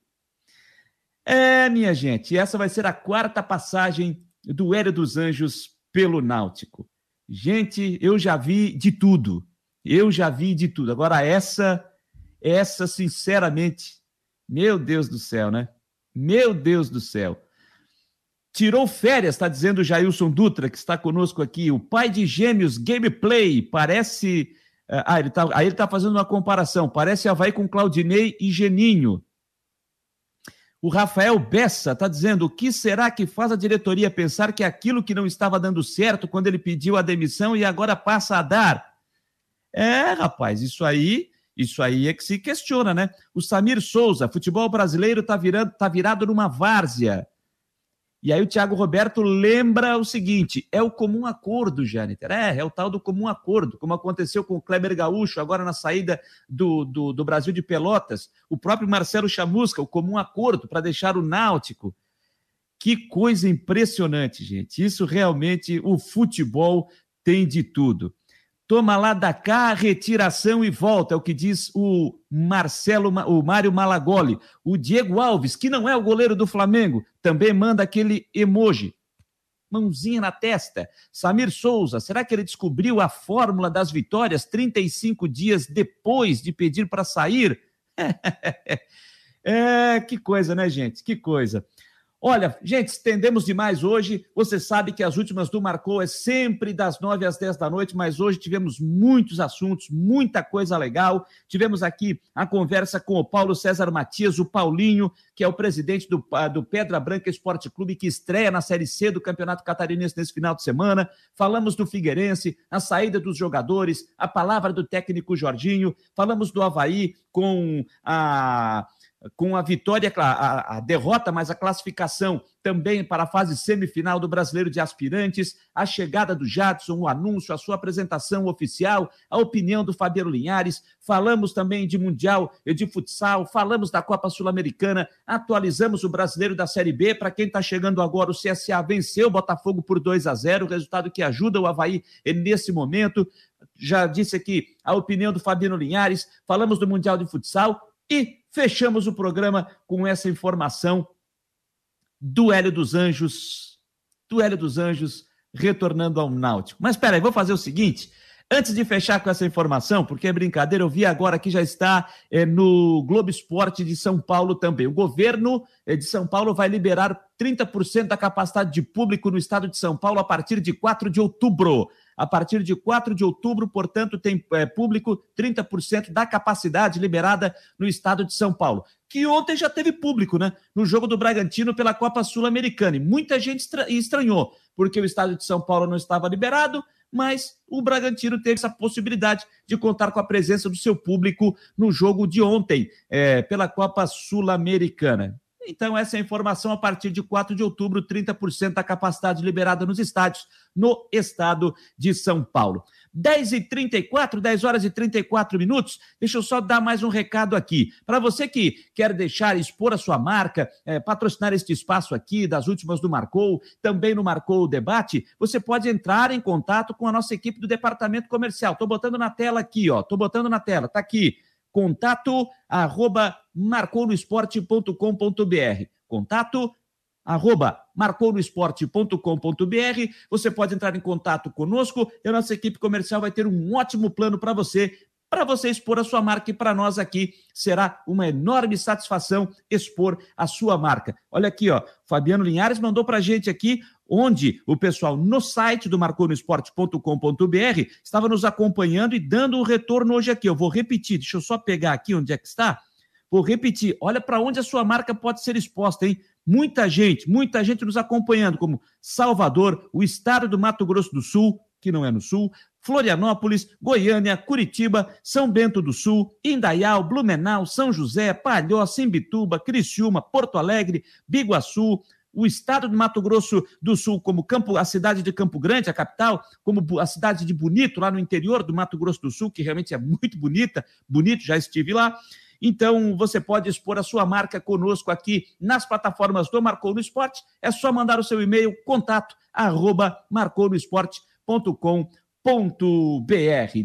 É, minha gente, essa vai ser a quarta passagem do Hélio dos Anjos pelo Náutico. Gente, eu já vi de tudo. Eu já vi de tudo. Agora, essa, essa, sinceramente, meu Deus do céu, né? Meu Deus do céu. Tirou férias, está dizendo o Jailson Dutra, que está conosco aqui. O pai de gêmeos, gameplay, parece. Eh, ah, ele tá, está fazendo uma comparação. Parece Havaí com Claudinei e Geninho. O Rafael Bessa está dizendo: o que será que faz a diretoria pensar que aquilo que não estava dando certo quando ele pediu a demissão e agora passa a dar? É, rapaz, isso aí, isso aí é que se questiona, né? O Samir Souza, futebol brasileiro está virando, tá virado numa várzea. E aí o Thiago Roberto lembra o seguinte: é o comum acordo, Jâniter. É, é o tal do comum acordo, como aconteceu com o Kleber Gaúcho, agora na saída do, do, do Brasil de Pelotas. O próprio Marcelo Chamusca, o comum acordo para deixar o Náutico. Que coisa impressionante, gente. Isso realmente, o futebol tem de tudo toma lá da cá, retiração e volta, é o que diz o Marcelo, o Mário Malagoli. O Diego Alves, que não é o goleiro do Flamengo, também manda aquele emoji. Mãozinha na testa. Samir Souza, será que ele descobriu a fórmula das vitórias 35 dias depois de pedir para sair? é, que coisa, né, gente? Que coisa. Olha, gente, estendemos demais hoje. Você sabe que as últimas do Marcou é sempre das nove às dez da noite, mas hoje tivemos muitos assuntos, muita coisa legal. Tivemos aqui a conversa com o Paulo César Matias, o Paulinho, que é o presidente do, do Pedra Branca Esporte Clube, que estreia na Série C do Campeonato Catarinense nesse final de semana. Falamos do Figueirense, a saída dos jogadores, a palavra do técnico Jorginho. Falamos do Havaí com a com a vitória, a, a, derrota, mas a classificação também para a fase semifinal do Brasileiro de Aspirantes, a chegada do Jadson, o anúncio, a sua apresentação oficial, a opinião do Fabiano Linhares, falamos também de Mundial e de futsal, falamos da Copa Sul-Americana, atualizamos o Brasileiro da Série B, para quem está chegando agora, o CSA venceu o Botafogo por 2 a 0, resultado que ajuda o Havaí nesse momento, já disse aqui a opinião do Fabiano Linhares, falamos do Mundial de Futsal, e fechamos o programa com essa informação do Hélio dos Anjos, do Hélio dos Anjos retornando ao Náutico. Mas espera aí, vou fazer o seguinte, Antes de fechar com essa informação, porque é brincadeira, eu vi agora que já está é, no Globo Esporte de São Paulo também. O governo é, de São Paulo vai liberar 30% da capacidade de público no estado de São Paulo a partir de 4 de outubro. A partir de 4 de outubro, portanto, tem é, público 30% da capacidade liberada no estado de São Paulo. Que ontem já teve público, né? No jogo do Bragantino pela Copa Sul-Americana. E muita gente estranhou, porque o estado de São Paulo não estava liberado, mas o Bragantino teve essa possibilidade de contar com a presença do seu público no jogo de ontem, é, pela Copa Sul-Americana. Então, essa é a informação a partir de 4 de outubro, 30% da capacidade liberada nos estádios no estado de São Paulo. 10 e 34, 10 horas e 34 minutos. Deixa eu só dar mais um recado aqui. Para você que quer deixar expor a sua marca, é, patrocinar este espaço aqui, das últimas do Marcou, também no Marcou o Debate, você pode entrar em contato com a nossa equipe do departamento comercial. Estou botando na tela aqui, ó. Estou botando na tela, tá aqui. Contato arroba marcounoesporte.com.br. Contato arroba marcounoesporte.com.br. Você pode entrar em contato conosco e a nossa equipe comercial vai ter um ótimo plano para você, para você expor a sua marca e para nós aqui será uma enorme satisfação expor a sua marca. Olha aqui, ó, Fabiano Linhares mandou para a gente aqui onde o pessoal no site do marconosport.com.br estava nos acompanhando e dando um retorno hoje aqui. Eu vou repetir, deixa eu só pegar aqui onde é que está. Vou repetir, olha para onde a sua marca pode ser exposta, hein? Muita gente, muita gente nos acompanhando, como Salvador, o estado do Mato Grosso do Sul, que não é no Sul, Florianópolis, Goiânia, Curitiba, São Bento do Sul, Indaial, Blumenau, São José, Palhoça, Imbituba, Criciúma, Porto Alegre, Biguaçu, o estado do Mato Grosso do Sul, como Campo, a cidade de Campo Grande, a capital, como a cidade de Bonito, lá no interior do Mato Grosso do Sul, que realmente é muito bonita, bonito, já estive lá. Então, você pode expor a sua marca conosco aqui nas plataformas do Marcou no Esporte. É só mandar o seu e-mail, contato, arroba marcounoesporte.com.br.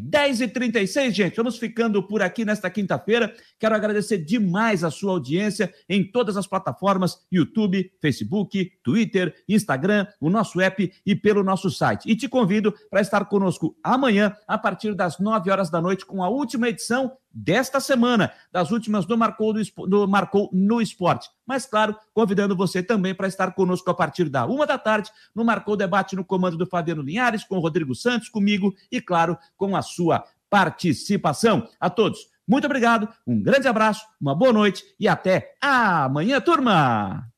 10 e 36 gente. Vamos ficando por aqui nesta quinta-feira. Quero agradecer demais a sua audiência em todas as plataformas: YouTube, Facebook, Twitter, Instagram, o nosso app e pelo nosso site. E te convido para estar conosco amanhã, a partir das 9 horas da noite, com a última edição desta semana, das últimas do Marcou, do, do Marcou no Esporte. Mas, claro, convidando você também para estar conosco a partir da uma da tarde no Marcou Debate no comando do Fabiano Linhares, com o Rodrigo Santos, comigo e, claro, com a sua participação. A todos, muito obrigado, um grande abraço, uma boa noite e até amanhã, turma!